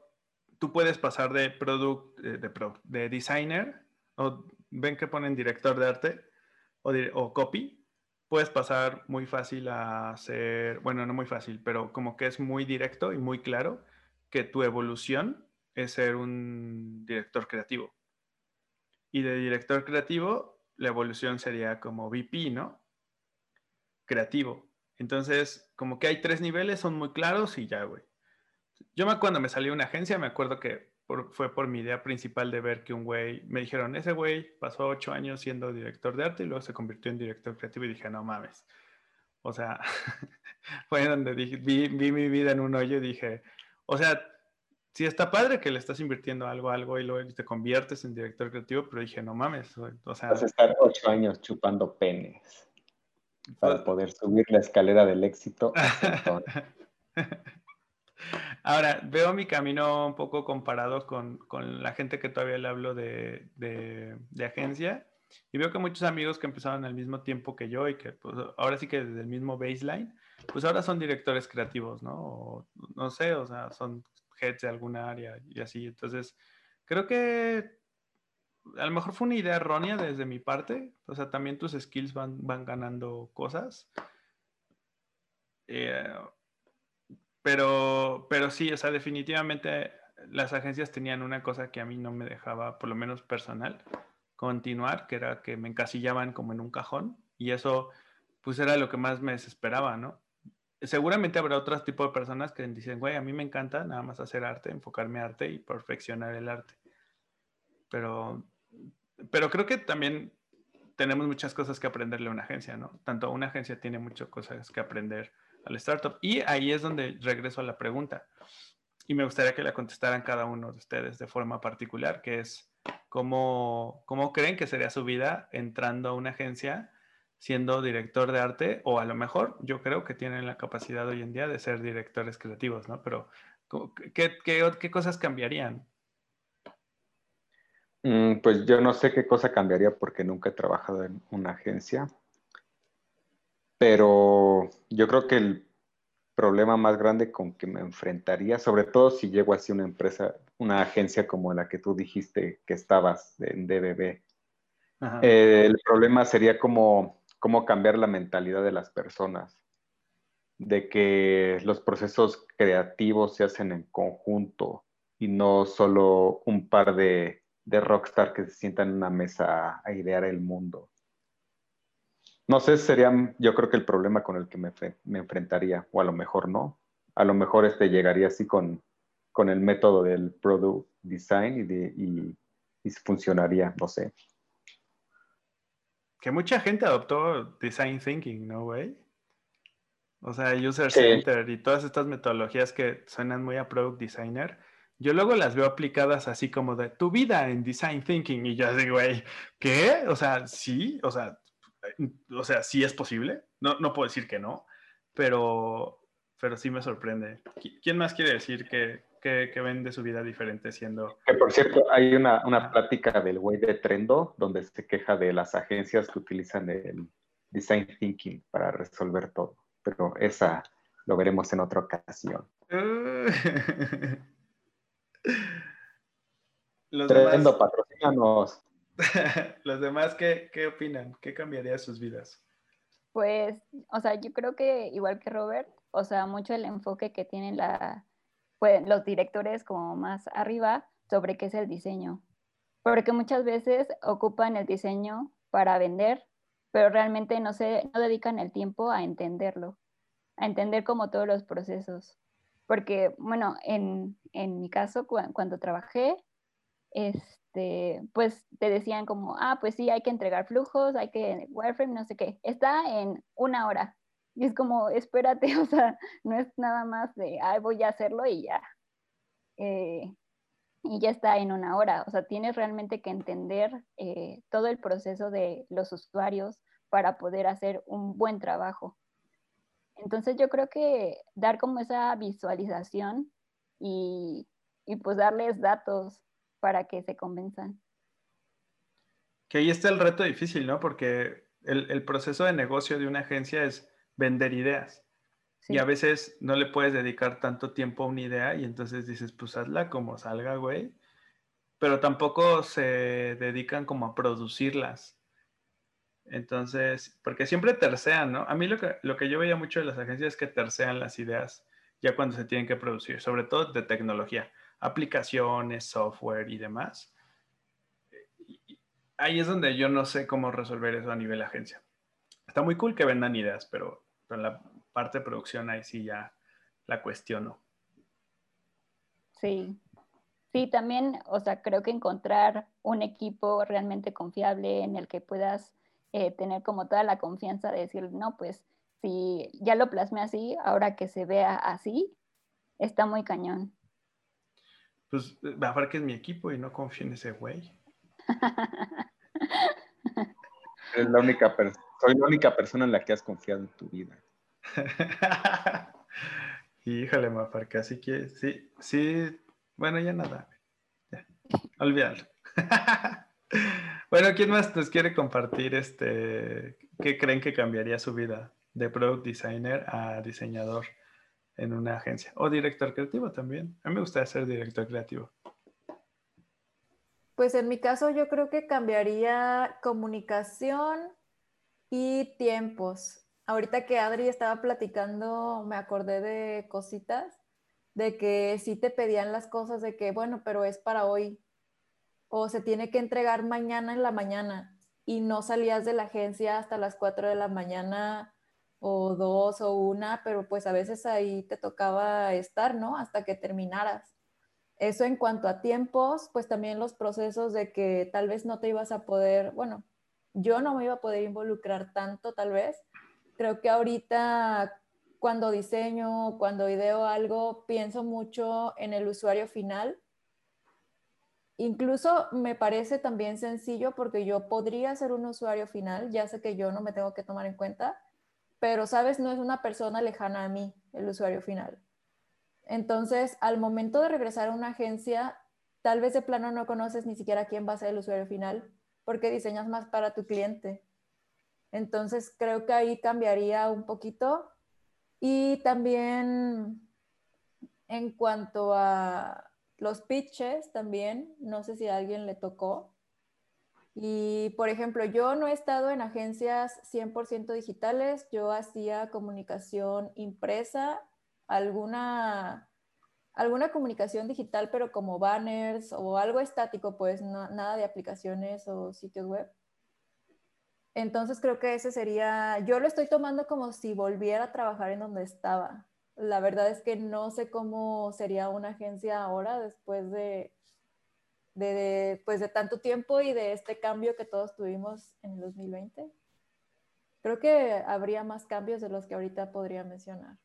tú puedes pasar de product, eh, de, de, designer, o ven que ponen director de arte o, o copy, puedes pasar muy fácil a ser, bueno, no muy fácil, pero como que es muy directo y muy claro que tu evolución es ser un director creativo. Y de director creativo, la evolución sería como VP, ¿no? creativo. Entonces, como que hay tres niveles, son muy claros y ya, güey. Yo me, cuando me salí una agencia, me acuerdo que fue por mi idea principal de ver que un güey, me dijeron, ese güey pasó ocho años siendo director de arte y luego se convirtió en director creativo y dije, no mames. O sea, fue donde vi, mi vida en un hoyo y dije, o sea, sí está padre que le estás invirtiendo algo, algo y luego te conviertes en director creativo, pero dije, no mames, o sea...
Vas a estar ocho años chupando penes para pues poder subir la escalera del éxito.
Ahora, veo mi camino un poco comparado con, la gente que todavía le hablo de, agencia y veo que muchos amigos que empezaron al mismo tiempo que yo y que pues, ahora sí que desde el mismo baseline, pues ahora son directores creativos, ¿no? no sé, o sea, son heads de alguna área y así. Entonces, creo que a lo mejor fue una idea errónea desde mi parte. O sea, también tus skills van, van ganando cosas. Eh, pero, pero sí, o sea, definitivamente las agencias tenían una cosa que a mí no me dejaba, por lo menos personal, continuar, que era que me encasillaban como en un cajón y eso pues era lo que más me desesperaba, ¿no? Seguramente habrá otros tipos de personas que dicen, güey, a mí me encanta nada más hacer arte, enfocarme arte y perfeccionar el arte. Pero, pero creo que también tenemos muchas cosas que aprenderle a una agencia, ¿no? Tanto una agencia tiene muchas cosas que aprender al startup. Y ahí es donde regreso a la pregunta. Y me gustaría que la contestaran cada uno de ustedes de forma particular, que es cómo, cómo creen que sería su vida entrando a una agencia siendo director de arte o a lo mejor yo creo que tienen la capacidad hoy en día de ser directores creativos, ¿no? Pero ¿qué, qué, qué cosas cambiarían?
Mm, pues yo no sé qué cosa cambiaría porque nunca he trabajado en una agencia. Pero yo creo que el problema más grande con que me enfrentaría, sobre todo si llego así a una empresa, una agencia como la que tú dijiste que estabas en DBB, eh, el problema sería como cómo cambiar la mentalidad de las personas, de que los procesos creativos se hacen en conjunto y no solo un par de, de rockstar que se sientan en una mesa a idear el mundo. No sé, sería yo creo que el problema con el que me, enfrentaría, o a lo mejor no. A lo mejor este llegaría así con, con el método del product design y, de, y, funcionaría, no sé.
Que mucha gente adoptó design thinking, ¿no, güey? O sea, user center y todas estas metodologías que suenan muy a product designer. Yo luego las veo aplicadas así como de tu vida en design thinking y yo digo, güey, ¿qué? O sea, sí, o sea, o sea, sí es posible, no, no puedo decir que no, pero, pero sí me sorprende. ¿Quién más quiere decir que, que, ven de su vida diferente siendo...
Que por cierto, hay una, una plática del güey de Trendo donde se queja de las agencias que utilizan el design thinking para resolver todo, pero esa lo veremos en otra ocasión. Trendo, patrocínanos.
Los demás, ¿qué, ¿qué, opinan? ¿Qué cambiaría sus vidas?
Pues, o sea, yo creo que igual que Robert, o sea, mucho el enfoque que tienen la, pues, los directores como más arriba sobre qué es el diseño. Porque muchas veces ocupan el diseño para vender, pero realmente no, se, no dedican el tiempo a entenderlo, a entender como todos los procesos. Porque, bueno, en, en mi caso, cuando trabajé, es, este, pues te decían como, ah, pues sí, hay que entregar flujos, hay que wireframe, no sé qué, está en una hora. Y es como, espérate, o sea, no es nada más de, ay, voy a hacerlo y ya. Eh, y ya está en una hora. O sea, tienes realmente que entender eh, todo el proceso de los usuarios para poder hacer un buen trabajo. Entonces yo creo que dar como esa visualización y, y pues darles datos para que se convenzan.
Que ahí está el reto difícil, ¿no? Porque el, proceso de negocio de una agencia es vender ideas. Y a veces no le puedes dedicar tanto tiempo a una idea y entonces dices, pues hazla como salga, güey. Pero tampoco se dedican como a producirlas. Entonces, porque siempre tercean, ¿no? A mí lo que, lo que yo veía mucho de las agencias es que tercean las ideas ya cuando se tienen que producir, sobre todo de tecnología aplicaciones, software y demás. Ahí es donde yo no sé cómo resolver eso a nivel agencia. está muy cool que vendan ideas, pero, pero la parte de producción ahí sí ya la cuestiono.
Sí, sí, también, o sea, creo que encontrar un equipo realmente confiable en el que puedas eh, tener como toda la confianza de decir, no, pues si ya lo plasmé así, ahora que se vea así, está muy cañón.
Pues ver que es mi equipo y no confío en ese güey.
Es la única soy la única persona en la que has confiado en tu vida.
Híjole, Mafarca, así que sí, sí, bueno, ya nada. Ya, olvídalo. bueno, ¿quién más nos quiere compartir este, qué creen que cambiaría su vida de product designer a diseñador en una agencia? O director creativo también. A mí me gusta ser director creativo.
Pues en mi caso yo creo que cambiaría comunicación y tiempos. Ahorita que Adri estaba platicando, me acordé de cositas, de que sí te pedían las cosas de que, bueno, pero es para hoy, o se tiene que entregar mañana en la mañana y no salías de la agencia hasta las 4 de la mañana o dos o una, pero pues a veces ahí te tocaba estar, ¿no? Hasta que terminaras. Eso en cuanto a tiempos, pues también los procesos de que tal vez no te ibas a poder, bueno, yo no me iba a poder involucrar tanto tal vez. Creo que ahorita cuando diseño, cuando ideo algo, pienso mucho en el usuario final. Incluso me parece también sencillo porque yo podría ser un usuario final, ya sé que yo no me tengo que tomar en cuenta, pero sabes, no es una persona lejana a mí, el usuario final. Entonces, al momento de regresar a una agencia, tal vez de plano no conoces ni siquiera quién va a ser el usuario final, porque diseñas más para tu cliente. Entonces, creo que ahí cambiaría un poquito. Y también en cuanto a los pitches, también, no sé si a alguien le tocó. Y, por ejemplo, yo no he estado en agencias 100% digitales, yo hacía comunicación impresa alguna, alguna comunicación digital, pero como banners o algo estático, pues nada de aplicaciones o sitios web. Entonces creo que ese sería, yo lo estoy tomando como si volviera a trabajar en donde estaba. La verdad es que no sé cómo sería una agencia ahora después de, de, pues de tanto tiempo y de este cambio que todos tuvimos en el 2020. Creo que habría más cambios de los que ahorita podría mencionar.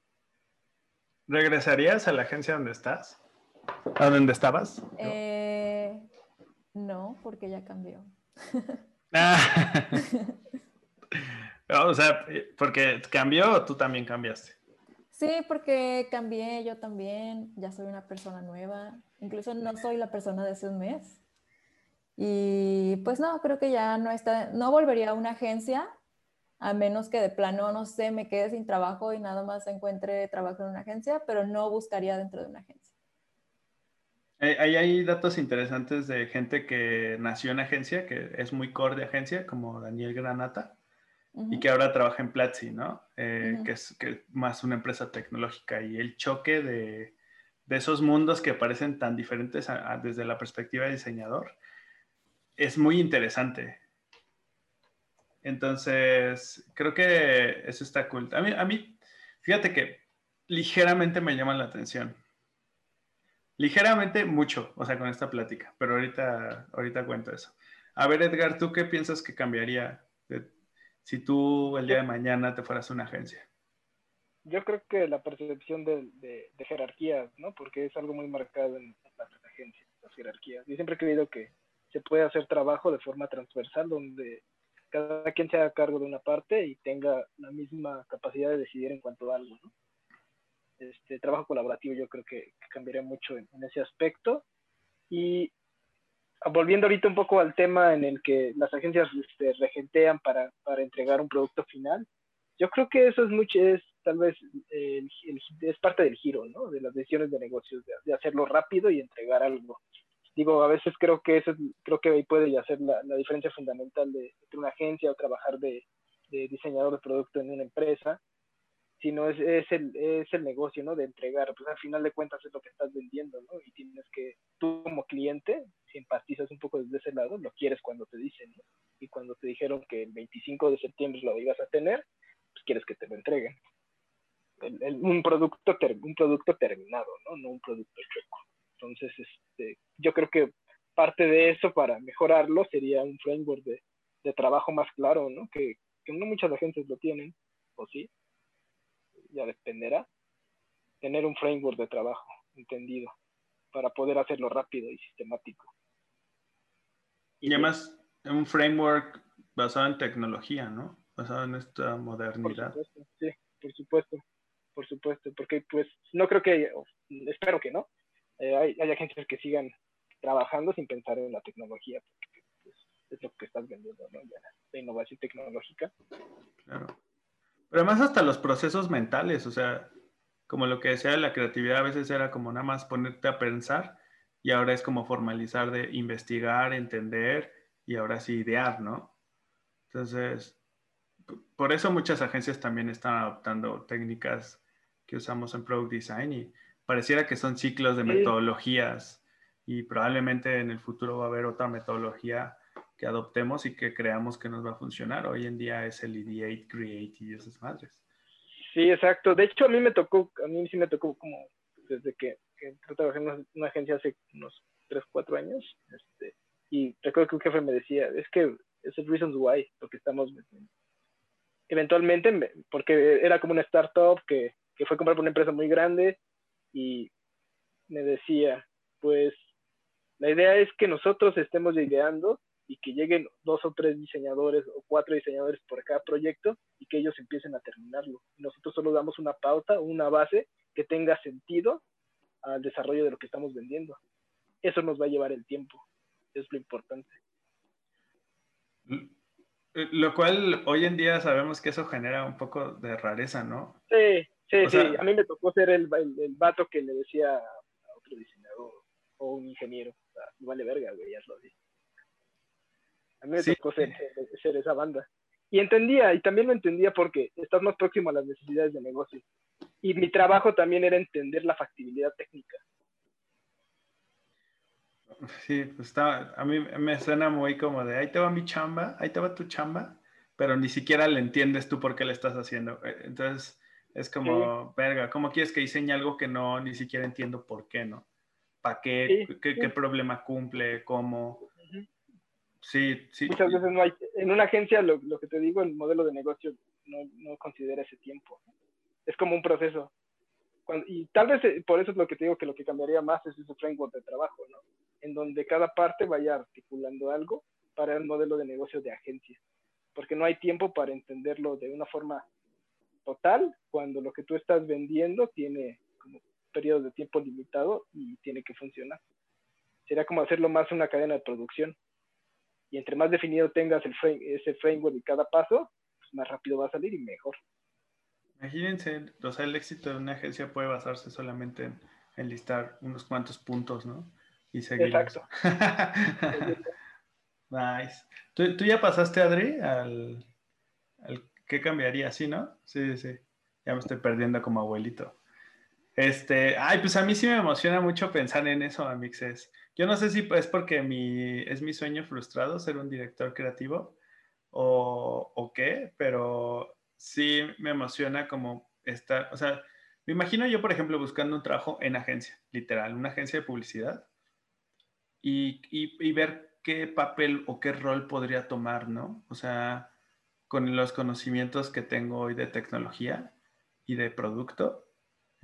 ¿Regresarías a la agencia donde estás? ¿A donde estabas?
Eh, no, porque ya cambió.
Ah. o sea, porque cambió o tú también cambiaste.
Sí, porque cambié yo también, ya soy una persona nueva, incluso no soy la persona de hace un mes. Y pues no, creo que ya no está, no volvería a una agencia, a menos que de plano, no sé, me quede sin trabajo y nada más encuentre trabajo en una agencia, pero no buscaría dentro de una agencia.
Ahí hay datos interesantes de gente que nació en agencia, que es muy core de agencia, como Daniel Granata, y que ahora trabaja en Platzi, ¿no? Eh, que, es, que más una empresa tecnológica. Y el choque de, de esos mundos que parecen tan diferentes desde la perspectiva de diseñador es muy interesante. Entonces, creo que eso está cool. A mí, a mí, fíjate que ligeramente me llama la atención. Ligeramente mucho, o sea, con esta plática, pero ahorita, ahorita cuento eso. A ver, Edgar, ¿tú qué piensas que cambiaría si tú el día de mañana te fueras a una agencia?
Yo creo que la percepción de, de, jerarquías, ¿no? Porque es algo muy marcado en las agencias, las jerarquías. Yo siempre he creído que se puede hacer trabajo de forma transversal, donde cada quien se haga cargo de una parte y tenga la misma capacidad de decidir en cuanto a algo, ¿no? Este trabajo colaborativo yo creo que, cambiaría mucho en, ese aspecto. Y volviendo ahorita un poco al tema en el que las agencias este, regentean para, para, entregar un producto final, yo creo que eso es mucho, es tal vez es parte del giro, ¿no? De las decisiones de negocios, de hacerlo rápido y entregar algo digo, a veces creo que eso, creo que ahí puede ya ser la, la diferencia fundamental de, entre una agencia o trabajar de, de, diseñador de producto en una empresa. sino es, es, el, es el negocio, ¿no? De entregar, pues al final de cuentas es lo que estás vendiendo, ¿no? Y tienes que, tú como cliente, si empatizas un poco desde ese lado, lo quieres cuando te dicen, ¿no? Y cuando te dijeron que el 25 de septiembre lo ibas a tener, pues quieres que te lo entreguen. un, producto un producto terminado, ¿no? No un producto chueco. Entonces, este, yo creo que parte de eso para mejorarlo sería un framework de, de trabajo más claro, ¿no? Que, que no muchas agencias lo tienen, o sí, ya dependerá, tener un framework de trabajo entendido para poder hacerlo rápido y sistemático.
Y además, un framework basado en tecnología, ¿no? Basado en esta modernidad.
Por supuesto, sí, por supuesto, por supuesto, porque pues no creo que, espero que no, eh, hay, hay agencias que sigan trabajando sin pensar en la tecnología, porque pues, es lo que estás vendiendo, ¿no? Ya, la innovación tecnológica.
Claro. Pero además hasta los procesos mentales, o sea, como lo que decía la creatividad a veces era como nada más ponerte a pensar y ahora es como formalizar de investigar, entender y ahora sí idear, ¿no? Entonces, por eso muchas agencias también están adoptando técnicas que usamos en Product Design y pareciera que son ciclos de metodologías y probablemente en el futuro va a haber otra metodología que adoptemos y que creamos que nos va a funcionar. Hoy en día es el ideate, create y esas madres.
Sí, exacto. De hecho, a mí me tocó, a mí sí me tocó como desde que, que trabajé en una, agencia hace unos 3, 4 años. Este, y recuerdo que un jefe me decía, es que es el reasons why, lo que estamos Eventualmente, porque era como una startup que, que fue comprar por una empresa muy grande y me decía, pues la idea es que nosotros estemos ideando y que lleguen dos o tres diseñadores o cuatro diseñadores por cada proyecto y que ellos empiecen a terminarlo. Nosotros solo damos una pauta, una base que tenga sentido al desarrollo de lo que estamos vendiendo. Eso nos va a llevar el tiempo, es lo importante.
Lo cual hoy en día sabemos que eso genera un poco de rareza, ¿no?
Sí, sí, sí. a mí me tocó ser el, el, vato que le decía a otro diseñador o un ingeniero, no vale verga, güey, ya lo dije. A mí me tocó ser, esa banda. Y entendía, y también lo entendía porque estás más próximo a las necesidades de negocio. Y mi trabajo también era entender la factibilidad técnica.
Sí, pues está, a mí me suena muy como de, ahí te va mi chamba, ahí te va tu chamba, pero ni siquiera le entiendes tú por qué le estás haciendo. Eh, entonces, es como, verga, ¿cómo quieres que diseñe algo que no, ni siquiera entiendo por qué, no? ¿Para qué? qué? problema cumple? ¿Cómo? Sí, sí.
Muchas veces no hay, en una agencia lo, que te digo, el modelo de negocio no, no considera ese tiempo. Es como un proceso. y tal vez eh, por eso es lo que te digo que lo que cambiaría más es ese framework de trabajo, ¿no? En donde cada parte vaya articulando algo para el modelo de negocio de agencia. Porque no hay tiempo para entenderlo de una forma total cuando lo que tú estás vendiendo tiene como periodos de tiempo limitado y tiene que funcionar. Sería como hacerlo más una cadena de producción y entre más definido tengas el ese framework y cada paso, pues más rápido va a salir y mejor.
Imagínense, o sea, el éxito de una agencia puede basarse solamente en, listar unos cuantos puntos, ¿no? Y seguir. Exacto. nice. ¿Tú, ¿Tú, ya pasaste, Adri, al, al qué cambiaría, ¿sí, no? Sí, sí. Ya me estoy perdiendo como abuelito. Este, ay, pues a mí sí me emociona mucho pensar en eso, Amixes. Yo no sé si es porque mi, es mi sueño frustrado ser un director creativo o, o qué, pero sí me emociona como estar, o sea, me imagino yo, por ejemplo, buscando un trabajo en agencia, literal, una agencia de publicidad y, y, y ver qué papel o qué rol podría tomar, ¿no? O sea, con los conocimientos que tengo hoy de tecnología y de producto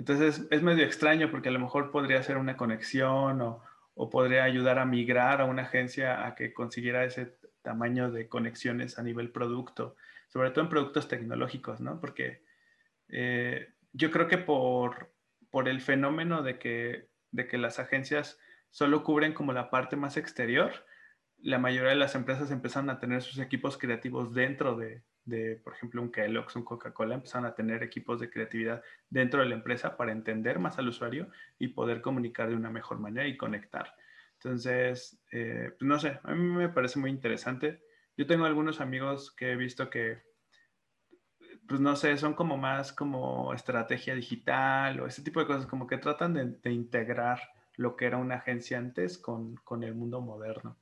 entonces es medio extraño porque a lo mejor podría ser una conexión o, podría ayudar a migrar a una agencia a que consiguiera ese tamaño de conexiones a nivel producto, sobre todo en productos tecnológicos, ¿no? Porque eh, yo creo que por, por el fenómeno de que, de que las agencias solo cubren como la parte más exterior, la mayoría de las empresas empiezan a tener sus equipos creativos dentro de, de, por ejemplo, un Kellogg's, un Coca-Cola, empezaron a tener equipos de creatividad dentro de la empresa para entender más al usuario y poder comunicar de una mejor manera y conectar. Entonces, eh, pues no sé, a mí me parece muy interesante. Yo tengo algunos amigos que he visto que pues no sé, son como más como estrategia digital o ese tipo de cosas, como que tratan de, integrar lo que era una agencia antes con, con el mundo moderno.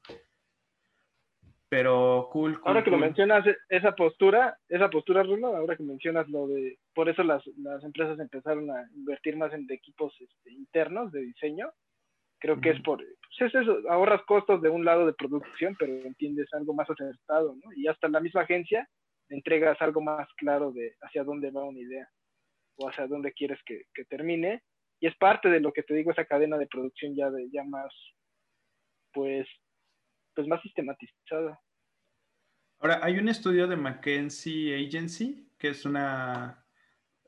Pero cool,
Ahora que lo mencionas, esa postura, esa postura, Rulo, ahora que mencionas lo de, por eso las, las empresas empezaron a invertir más en equipos este, internos de diseño, creo que es por, pues es eso, ahorras costos de un lado de producción, pero entiendes algo más acertado, ¿no? Y hasta la misma agencia entregas algo más claro de hacia dónde va una idea o hacia dónde quieres que, que termine. Y es parte de lo que te digo, esa cadena de producción ya, de, ya más, pues, pues más sistematizada.
Ahora, hay un estudio de McKinsey Agency, que es una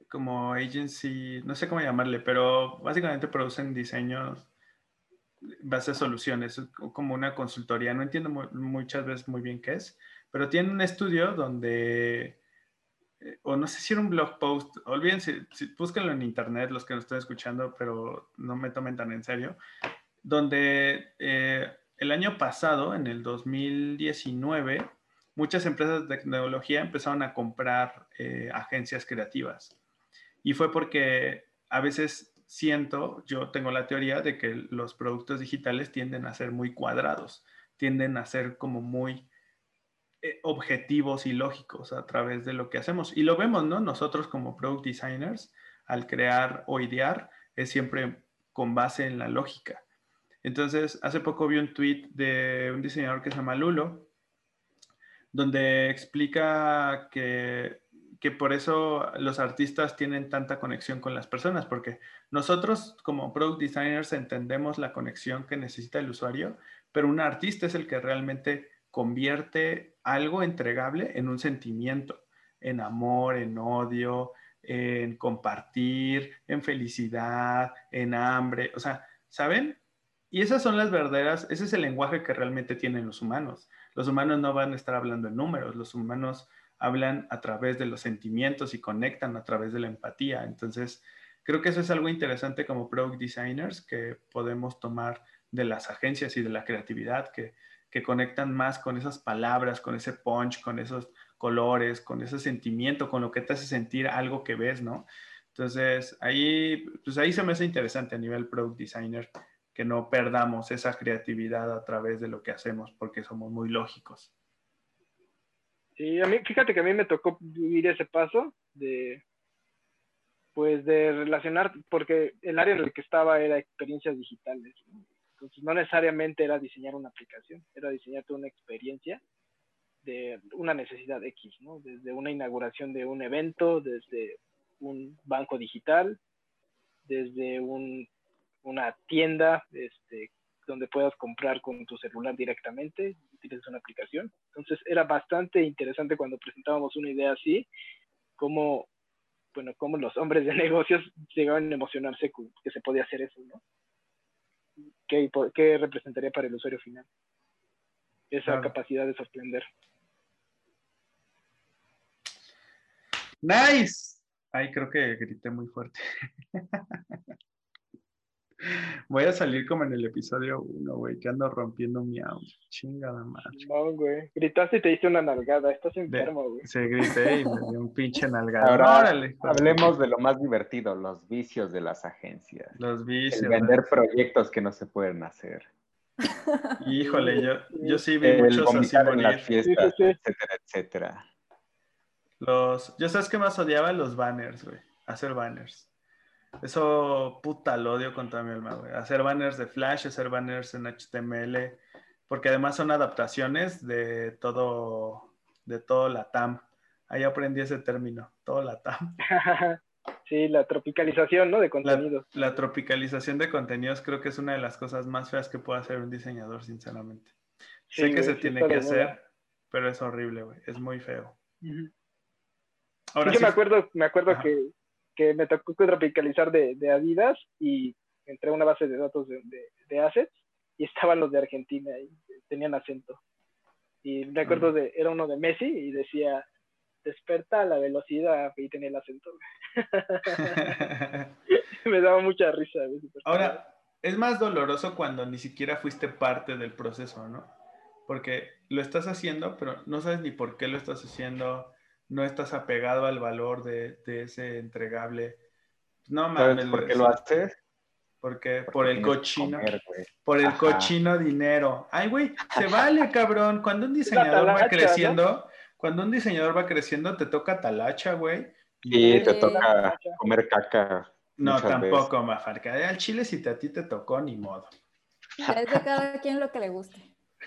como agency, no sé cómo llamarle, pero básicamente producen diseños base soluciones, como una consultoría. No entiendo muchas veces muy bien qué es, pero tiene un estudio donde, eh, o no sé si era un blog post, olvídense, búsquenlo en internet los que nos están escuchando, pero no me tomen tan en serio, donde eh, el año pasado, en el 2019, muchas empresas de tecnología empezaron a comprar eh, agencias creativas. Y fue porque a veces siento, yo tengo la teoría de que los productos digitales tienden a ser muy cuadrados, tienden a ser como muy eh, objetivos y lógicos a través de lo que hacemos. Y lo vemos, ¿no? Nosotros como product designers, al crear o idear, es siempre con base en la lógica. Entonces, hace poco vi un tweet de un diseñador que se llama Lulo, donde explica que, que, por eso los artistas tienen tanta conexión con las personas, porque nosotros como product designers entendemos la conexión que necesita el usuario, pero un artista es el que realmente convierte algo entregable en un sentimiento, en amor, en odio, en compartir, en felicidad, en hambre, o sea, ¿saben? Y esas son las verdaderas, ese es el lenguaje que realmente tienen los humanos. Los humanos no van a estar hablando en números, los humanos hablan a través de los sentimientos y conectan a través de la empatía. Entonces, creo que eso es algo interesante como product designers que podemos tomar de las agencias y de la creatividad que, que conectan más con esas palabras, con ese punch, con esos colores, con ese sentimiento, con lo que te hace sentir algo que ves, ¿no? Entonces, ahí, pues ahí se me hace interesante a nivel product designer que no perdamos esa creatividad a través de lo que hacemos porque somos muy lógicos.
Sí, a mí, fíjate que a mí me tocó vivir ese paso de, pues, de relacionar, porque el área en el que estaba era experiencias digitales. Entonces, no necesariamente era diseñar una aplicación, era diseñarte una experiencia de una necesidad X, ¿no? Desde una inauguración de un evento, desde un banco digital, desde un una tienda este, donde puedas comprar con tu celular directamente, tienes una aplicación. Entonces era bastante interesante cuando presentábamos una idea así, cómo, bueno, cómo los hombres de negocios llegaban a emocionarse que se podía hacer eso, ¿no? ¿Qué, qué representaría para el usuario final? Esa capacidad de sorprender.
Nice. Ay, creo que grité muy fuerte. Voy a salir como en el episodio 1, güey, que ando rompiendo mi audio. Chingada madre.
No, güey. Gritaste y te diste una nalgada. Estás enfermo, güey.
Se grité y me dio un pinche nalgada.
Ahora, hablemos de lo más divertido, los vicios de las agencias.
Los vicios.
vender proyectos que no se pueden hacer.
Híjole, yo, yo sí vi muchos así
en las fiestas, etcétera, etcétera.
Los, yo sabes qué más odiaba los banners, güey. Hacer banners. Eso, puta, lo odio con toda mi alma, güey. Hacer banners de Flash, hacer banners en HTML, porque además son adaptaciones de todo, de todo la TAM. Ahí aprendí ese término, todo la TAM.
Sí, la tropicalización, ¿no? De contenidos.
La, tropicalización de contenidos creo que es una de las cosas más feas que puede hacer un diseñador, sinceramente. sé que se tiene que hacer, pero es horrible, güey. Es muy feo.
Ahora yo me acuerdo, me acuerdo que que me tocó tropicalizar de, de Adidas y entré a una base de datos de, de, assets y estaban los de Argentina y tenían acento. Y me acuerdo de, era uno de Messi y decía, desperta la velocidad y tenía el acento. me daba mucha risa.
Ahora, es más doloroso cuando ni siquiera fuiste parte del proceso, ¿no? Porque lo estás haciendo, pero no sabes ni por qué lo estás haciendo, no estás apegado al valor de, de ese entregable. No
¿Sabes
mames.
por qué lo haces?
Porque,
Porque
por el cochino.
comer.
Por el
Ajá.
cochino dinero. Ay, güey, se vale, cabrón. Cuando un diseñador va creciendo, cuando un diseñador va creciendo, te toca talacha, güey.
Y te toca comer caca.
No, tampoco, Mafarca. Al chile, si te- a ti te tocó, ni modo.
Es de cada quien lo que le guste.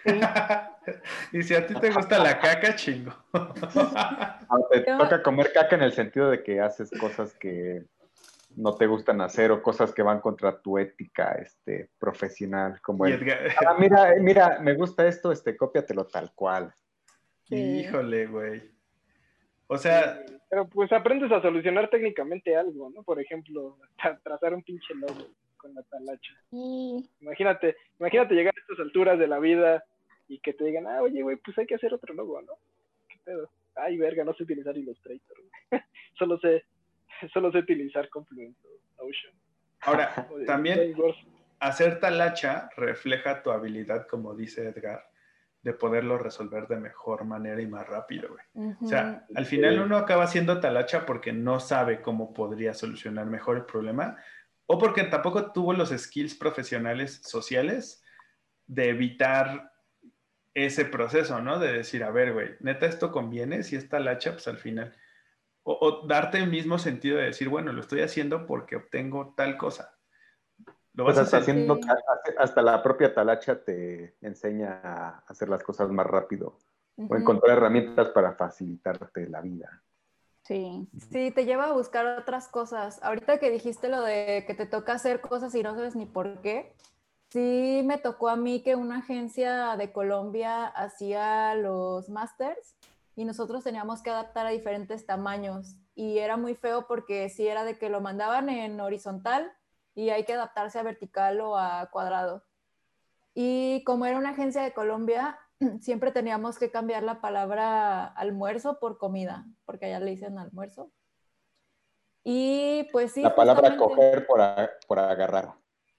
y si a ti te gusta la caca, chingo.
No, te
Yo-
toca comer caca en el sentido de que haces cosas que no te gustan hacer o cosas que van contra tu ética este, profesional. Como el,
Edgar-
ah, mira, eh, mira, me gusta esto, este, cópiatelo tal cual.
Sí.
Híjole, güey. O sea,
Pero pues aprendes a solucionar técnicamente algo, ¿no? Por ejemplo, tra- trazar un pinche logo con la talacha.
Y
Imagínate, imagínate llegar a estas alturas de la vida y que te digan, ah, oye, güey, pues hay que hacer otro logo, ¿no? ¿Qué pedo? Ay, verga, no sé utilizar Illustrator. solo sé, solo sé utilizar Confluent o Notion.
ahora, también hacer talacha refleja tu habilidad, como dice Edgar, de poderlo resolver de mejor manera y más rápido, güey. O sea, al final uno acaba haciendo talacha porque no sabe cómo podría solucionar mejor el problema o porque tampoco tuvo los skills profesionales sociales de evitar ese proceso, ¿no? De decir, a ver, güey, neta, esto conviene, si es talacha, pues al final. O, o darte el mismo sentido de decir, bueno, lo estoy haciendo porque obtengo tal cosa. Lo
Pues
vas a
hasta,
hacer.
haciendo, hasta- la propia talacha te enseña a hacer las cosas más rápido o encontrar herramientas para facilitarte la vida.
Sí,
Sí, te lleva a buscar otras cosas. Ahorita que dijiste lo de que te toca hacer cosas y no sabes ni por qué, sí me tocó a mí que una agencia de Colombia hacía los masters y nosotros teníamos que adaptar a diferentes tamaños y era muy feo porque sí era de que lo mandaban en horizontal y hay que adaptarse a vertical o a cuadrado. Y como era una agencia de Colombia, siempre teníamos que cambiar la palabra almuerzo por comida, porque allá le dicen almuerzo. Y pues sí.
la palabra
justamente-
coger por, a- por agarrar.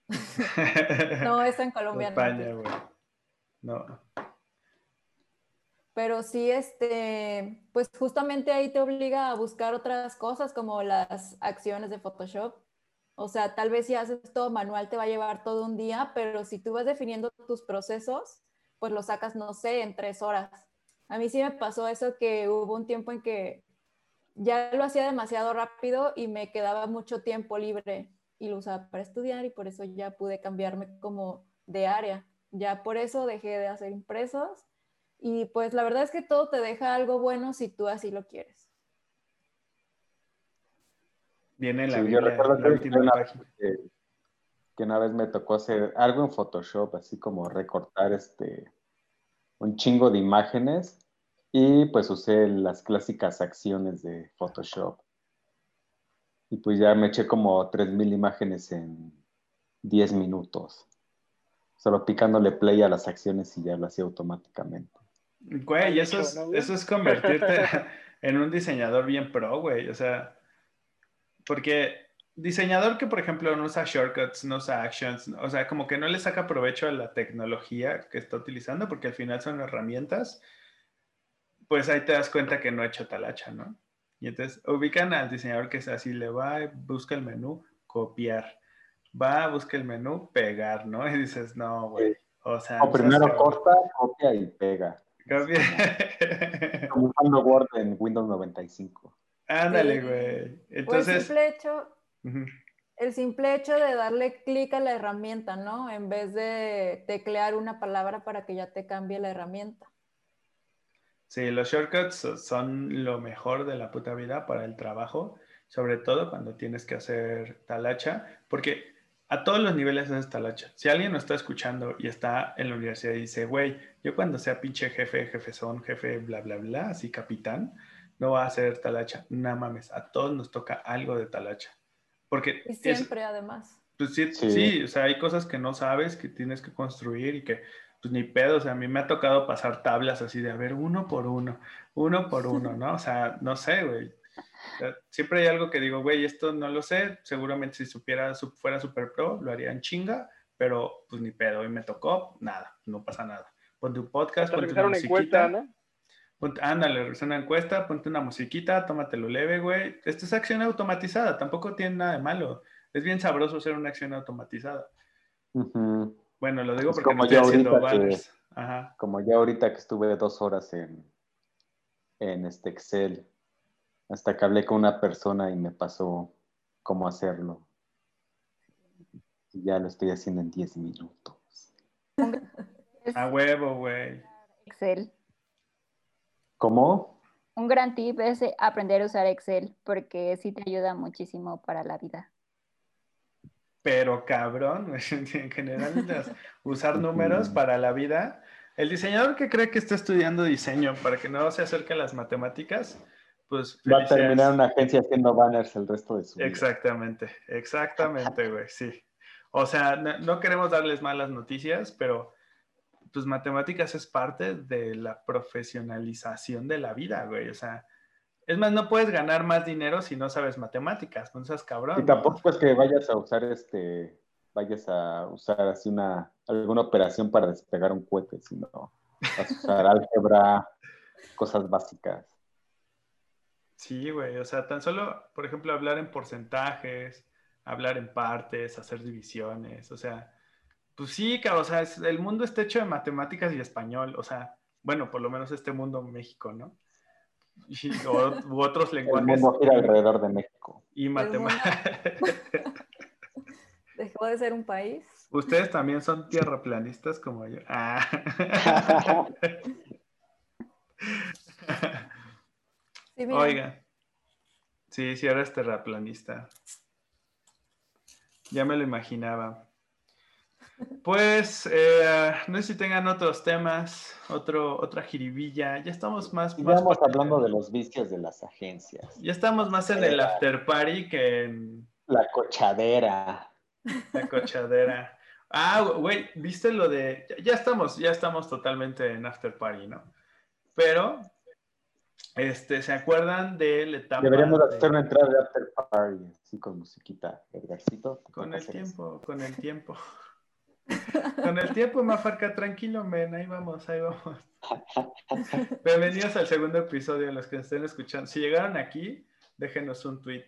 No, es en Colombia. no.
España, güey. No.
Pero sí, este, pues justamente ahí te obliga a buscar otras cosas como las acciones de Photoshop. O sea, tal vez si haces todo manual te va a llevar todo un día, pero si tú vas definiendo tus procesos, pues lo sacas, no sé, en tres horas. A mí sí me pasó eso que hubo un tiempo en que ya lo hacía demasiado rápido y me quedaba mucho tiempo libre y lo usaba para estudiar y por eso ya pude cambiarme como de área. Ya por eso dejé de hacer impresos y pues la verdad es que todo te deja algo bueno si tú así lo quieres.
Viene la,
Sí, yo recuerdo
la
que
última
una,
página.
que, que una vez me tocó hacer algo en Photoshop, así como recortar este un chingo de imágenes y pues usé las clásicas acciones de Photoshop. Y pues ya me eché como 3000 imágenes en 10 minutos. Solo picándole play a las acciones y ya lo hacía automáticamente.
Güey, eso es, eso es convertirte en un diseñador bien pro, güey. O sea, porque diseñador que, por ejemplo, no usa shortcuts, no usa actions, o sea, como que no le saca provecho a la tecnología que está utilizando, porque al final son herramientas, pues ahí te das cuenta que no ha hecho talacha, ¿no? Y entonces ubican al diseñador que es así, le va, busca el menú, copiar. Va, busca el menú, pegar, ¿no? Y dices, no, güey. O sea, no
primero corta, copia y pega.
Copia.
Como usando Word en Windows 95.
Ándale,
Sí.
güey.
O el
Entonces,
simple hecho, el simple hecho de darle clic a la herramienta, ¿no? En vez de teclear una palabra para que ya te cambie la herramienta.
sí, los shortcuts so- son lo mejor de la puta vida para el trabajo, sobre todo cuando tienes que hacer talacha, porque a todos los niveles haces talacha. Si alguien nos está escuchando y está en la universidad y dice, güey, yo cuando sea pinche jefe, jefe son, jefe, bla, bla, bla, así capitán, no va a hacer talacha. No mames, a todos nos toca algo de talacha. Porque
Y
es-
siempre, además.
Pues sí,
Sí.
sí. o sea, hay cosas que no sabes, que tienes que construir y que, pues ni pedo, o sea, a mí me ha tocado pasar tablas así de, a ver, uno por uno, uno por uno, ¿no? O sea, no sé, güey. O sea, siempre hay algo que digo, güey, esto no lo sé, seguramente si supiera, su- fuera super pro, lo haría en chinga, pero pues ni pedo, y me tocó, nada, no pasa nada. Ponte un podcast, ponte una
una encuesta,
musiquita,
¿no?
Ponte- ándale, realiza una encuesta, ponte una musiquita, tómatelo leve, güey. Esto es acción automatizada, tampoco tiene nada de malo. Es bien sabroso hacer una acción automatizada. Bueno, lo digo
Es
porque no
como
estoy
yo
haciendo
ahorita que-
banners. Ajá.
Como ya ahorita que estuve dos horas en, en este Excel, hasta que hablé con una persona y me pasó cómo hacerlo. Y ya lo estoy haciendo en 10 minutos.
A huevo, güey.
Excel.
¿Cómo?
Un gran tip es eh, aprender a usar Excel porque sí te ayuda muchísimo para la vida.
Pero cabrón, en general, usar números para la vida. El diseñador que cree que está estudiando diseño para que no se acerque a las matemáticas, pues
Va a terminar una agencia haciendo banners el resto de su vida.
Exactamente, exactamente, güey, sí. O sea, no, no queremos darles malas noticias, pero pues matemáticas es parte de la profesionalización de la vida, güey. O sea, es más, no puedes ganar más dinero si no sabes matemáticas, no seas cabrón.
Y
¿no?
tampoco es que vayas a usar este, vayas a usar así una, alguna operación para despegar un cohete, sino vas a usar álgebra, cosas básicas.
Sí, güey, o sea, tan solo, por ejemplo, hablar en porcentajes, hablar en partes, hacer divisiones, o sea, pues sí, cabrón, o sea, es- el mundo está hecho de matemáticas y español, o sea, bueno, por lo menos este mundo México, ¿no? Y, o, u otros
El
lenguajes
mundo gira alrededor de México.
y matemáticas.
Dejó de ser un país.
Ustedes también son tierraplanistas como yo. Ah.
Sí, mira,
Oiga. Sí, sí, eres terraplanista. Ya me lo imaginaba. Pues, eh, no sé si tengan otros temas, otro, otra jiribilla. Ya estamos más, por-
hablando de los vicios de las agencias.
Ya estamos más en el after party que en
La cochadera.
la cochadera. Ah, güey, ¿viste lo de...? Ya, estamos, ya estamos totalmente en after party, ¿no? Pero, este, ¿se acuerdan de la etapa
Deberíamos
de-
hacer una entrada de after party, así con musiquita, Edgarcito.
Con el
eso.
tiempo, con el tiempo. Con el tiempo, Mafarca, tranquilo, men, ahí vamos, ahí vamos. Bienvenidos al segundo episodio, los que estén escuchando. Si llegaron aquí, déjenos un tweet.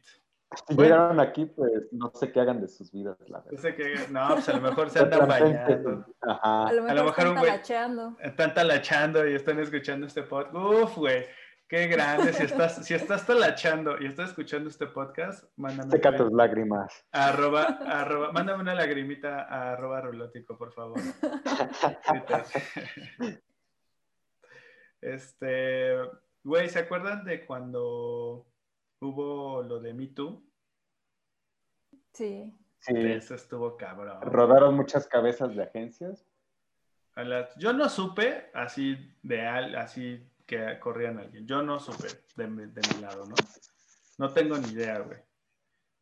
Si
Bueno.
llegaron aquí, pues no sé qué hagan de sus vidas, la verdad.
sé que, no, pues a lo mejor se andan bañando,
Ajá.
a lo mejor,
lo mejor un
están talacheando.
están talachando y están escuchando este podcast. Uf, güey, qué grande. Si estás, si estás talachando y estás escuchando este podcast, mándame un
Seca tus lágrimas.
Arroba, arroba, mándame una lagrimita a arroba rulótico, por favor. Este, güey, ¿se acuerdan de cuando hubo lo de Me Too?
Sí.
Sí.
Eso estuvo cabrón.
Rodaron muchas cabezas de agencias.
A la- Yo no supe así de al, así que corrían a alguien. Yo no supe de, mi- lado, ¿no? No tengo ni idea, güey.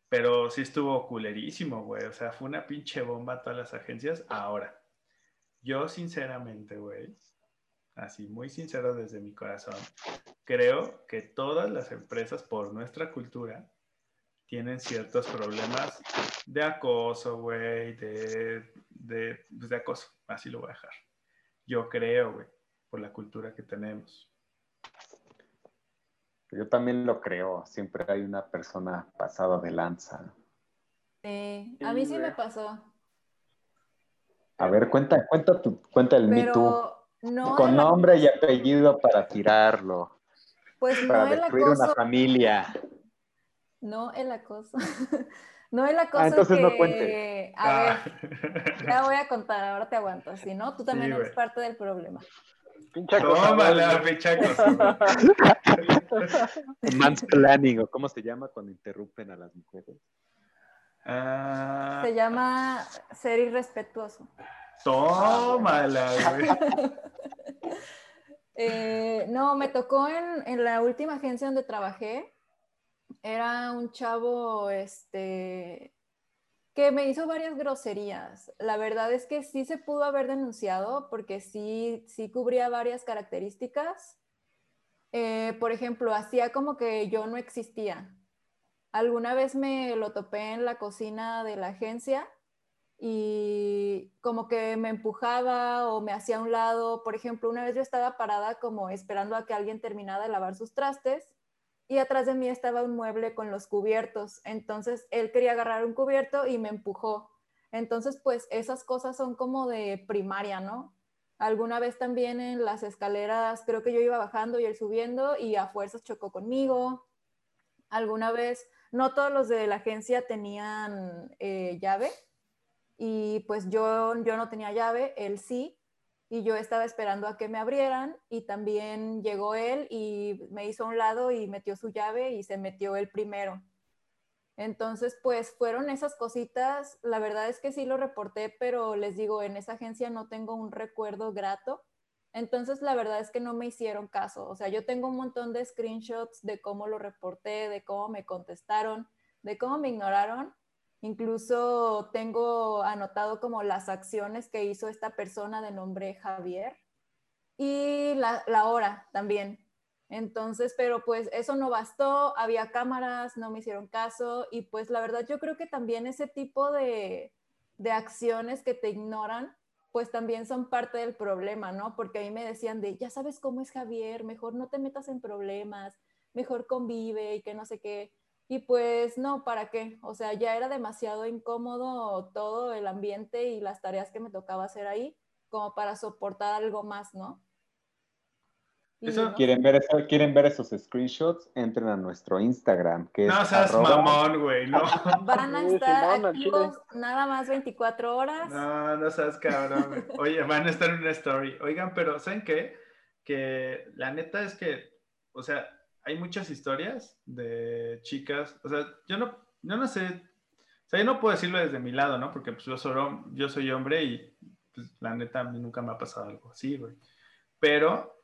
Pero sí estuvo culerísimo, güey. O sea, fue una pinche bomba a todas las agencias. Ahora, yo sinceramente, güey, así muy sincero desde mi corazón, creo que todas las empresas, por nuestra cultura, tienen ciertos problemas de acoso, güey, de, de, pues, de acoso. Así lo voy a dejar. Yo creo, güey, por la cultura que tenemos.
Yo también lo creo. Siempre hay una persona pasada de lanza.
Sí, a mí sí me pasó.
A ver, cuenta, cuenta, tu, cuenta el Me Too.
Pero no
Con nombre y apellido para tirarlo.
pues no
Para
el
destruir
acoso,
una familia.
no el acoso. no el acoso
Ah, entonces
que,
no cuente.
a
Ah.
ver, ya voy a contar, ahora te aguanto, si no, tú también
Sí,
eres parte del problema.
Pinche acosador,
Tómala,
güey.
Mansplaining, o cómo se llama cuando interrumpen a las mujeres.
Ah,
Se llama ser irrespetuoso.
tómala, güey.
Eh, no, me tocó en, en la última agencia donde trabajé. Era un chavo, este, que me hizo varias groserías. La verdad es que sí se pudo haber denunciado porque sí, sí cubría varias características. Eh, por ejemplo, hacía como que yo no existía. Alguna vez me lo topé en la cocina de la agencia y como que me empujaba o me hacía a un lado. Por ejemplo, una vez yo estaba parada como esperando a que alguien terminara de lavar sus trastes y atrás de mí estaba un mueble con los cubiertos. Entonces él quería agarrar un cubierto y me empujó. Entonces, pues esas cosas son como de primaria, ¿no? Alguna vez también en las escaleras, creo que yo iba bajando y él subiendo y a fuerzas chocó conmigo. Alguna vez, no todos los de la agencia tenían eh, llave y pues yo, yo no tenía llave, él sí, y yo estaba esperando a que me abrieran y también llegó él y me hizo a un lado y metió su llave y se metió él primero. Entonces, pues fueron esas cositas, la verdad es que sí lo reporté, pero les digo, en esa agencia no tengo un recuerdo grato. Entonces, la verdad es que no me hicieron caso. O sea, yo tengo un montón de screenshots de cómo lo reporté, de cómo me contestaron, de cómo me ignoraron, Incluso tengo anotado como las acciones que hizo esta persona de nombre Javier y la, hora también. Entonces, pero pues eso no bastó, había cámaras, no me hicieron caso y pues la verdad yo creo que también ese tipo de, de acciones que te ignoran, pues también son parte del problema, ¿no? Porque a mí me decían de, ya sabes cómo es Javier, mejor no te metas en problemas, mejor convive y que no sé qué. Y pues no, ¿para qué? O sea, ya era demasiado incómodo todo el ambiente y las tareas que me tocaba hacer ahí como para soportar algo más, ¿no?
¿Quieren, ver ¿Quieren ver esos screenshots? Entren a nuestro Instagram, que
no seas mamón, güey, no.
Van a estar activos nada más 24 horas.
No, no seas cabrón. Oye, van a estar en una story. Oigan, pero ¿saben qué? Que la neta es que, o sea, hay muchas historias de chicas, o sea, yo no, yo no sé, o sea, yo no puedo decirlo desde mi lado, ¿no? Porque pues yo soy, yo soy hombre y pues, la neta a mí nunca me ha pasado algo así, güey. Pero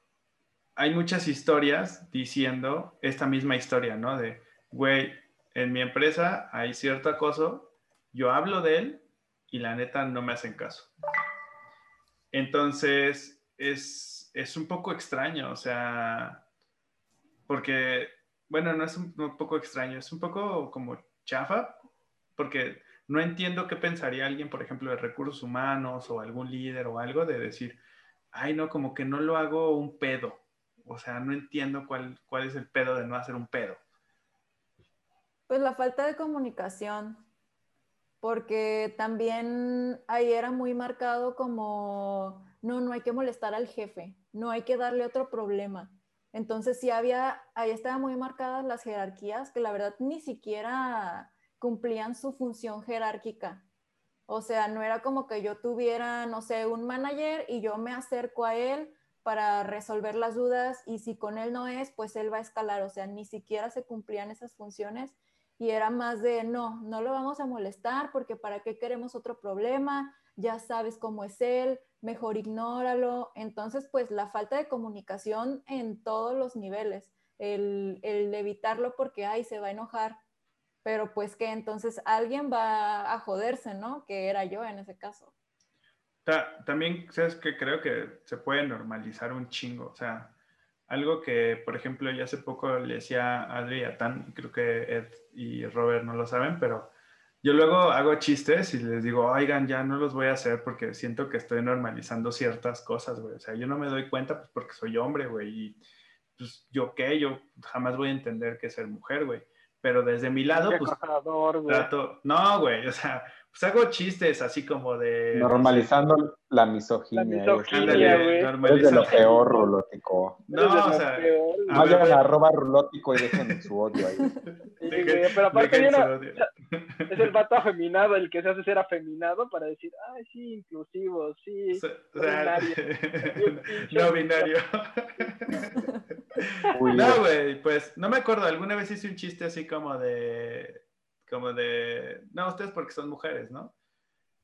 hay muchas historias diciendo esta misma historia, ¿no? De, güey, en mi empresa hay cierto acoso, yo hablo de él y la neta no me hacen caso. Entonces, es, es un poco extraño, o sea, porque, bueno, no es un, poco extraño, es un poco como chafa, porque no entiendo qué pensaría alguien, por ejemplo, de recursos humanos o algún líder o algo, de decir, ay, no, como que no lo hago un pedo. O sea, no entiendo cuál, cuál es el pedo de no hacer un pedo.
Pues la falta de comunicación, porque también ahí era muy marcado como, no, no hay que molestar al jefe, no hay que darle otro problema. Entonces sí había, ahí estaban muy marcadas las jerarquías que la verdad ni siquiera cumplían su función jerárquica. O sea, no era como que yo tuviera, no sé, un manager y yo me acerco a él para resolver las dudas y si con él no es, pues él va a escalar. O sea, ni siquiera se cumplían esas funciones y era más de, no, no lo vamos a molestar porque para qué queremos otro problema, ya sabes cómo es él, mejor ignóralo. Entonces, pues la falta de comunicación en todos los niveles, el, evitarlo porque, ay, se va a enojar, pero pues que entonces alguien va a joderse, ¿no? Que era yo en ese caso.
También, ¿sabes que Creo que se puede normalizar un chingo, o sea, algo que, por ejemplo, ya hace poco le decía a Adri Tan, creo que Ed y Robert no lo saben, pero yo luego hago chistes y les digo, oigan, ya no los voy a hacer porque siento que estoy normalizando ciertas cosas, güey. O sea, yo no me doy cuenta pues porque soy hombre, güey. Y pues yo qué, yo jamás voy a entender qué es ser mujer, güey. Pero desde mi lado, pues trato... No, güey, o sea, pues hago chistes así como de...
Normalizando la misoginia.
La misoginia, güey.
Es de lo peor, Rulótico.
No, o sea...
Vayan a arroba Rulótico y dejen su odio ahí.
pero aparte es el vato afeminado el que se hace ser afeminado para decir, ay, sí, inclusivo, sí,
o sea, no binario. no, güey, pues no me acuerdo, alguna vez hice un chiste así como de como de, no, ustedes porque son mujeres, ¿no?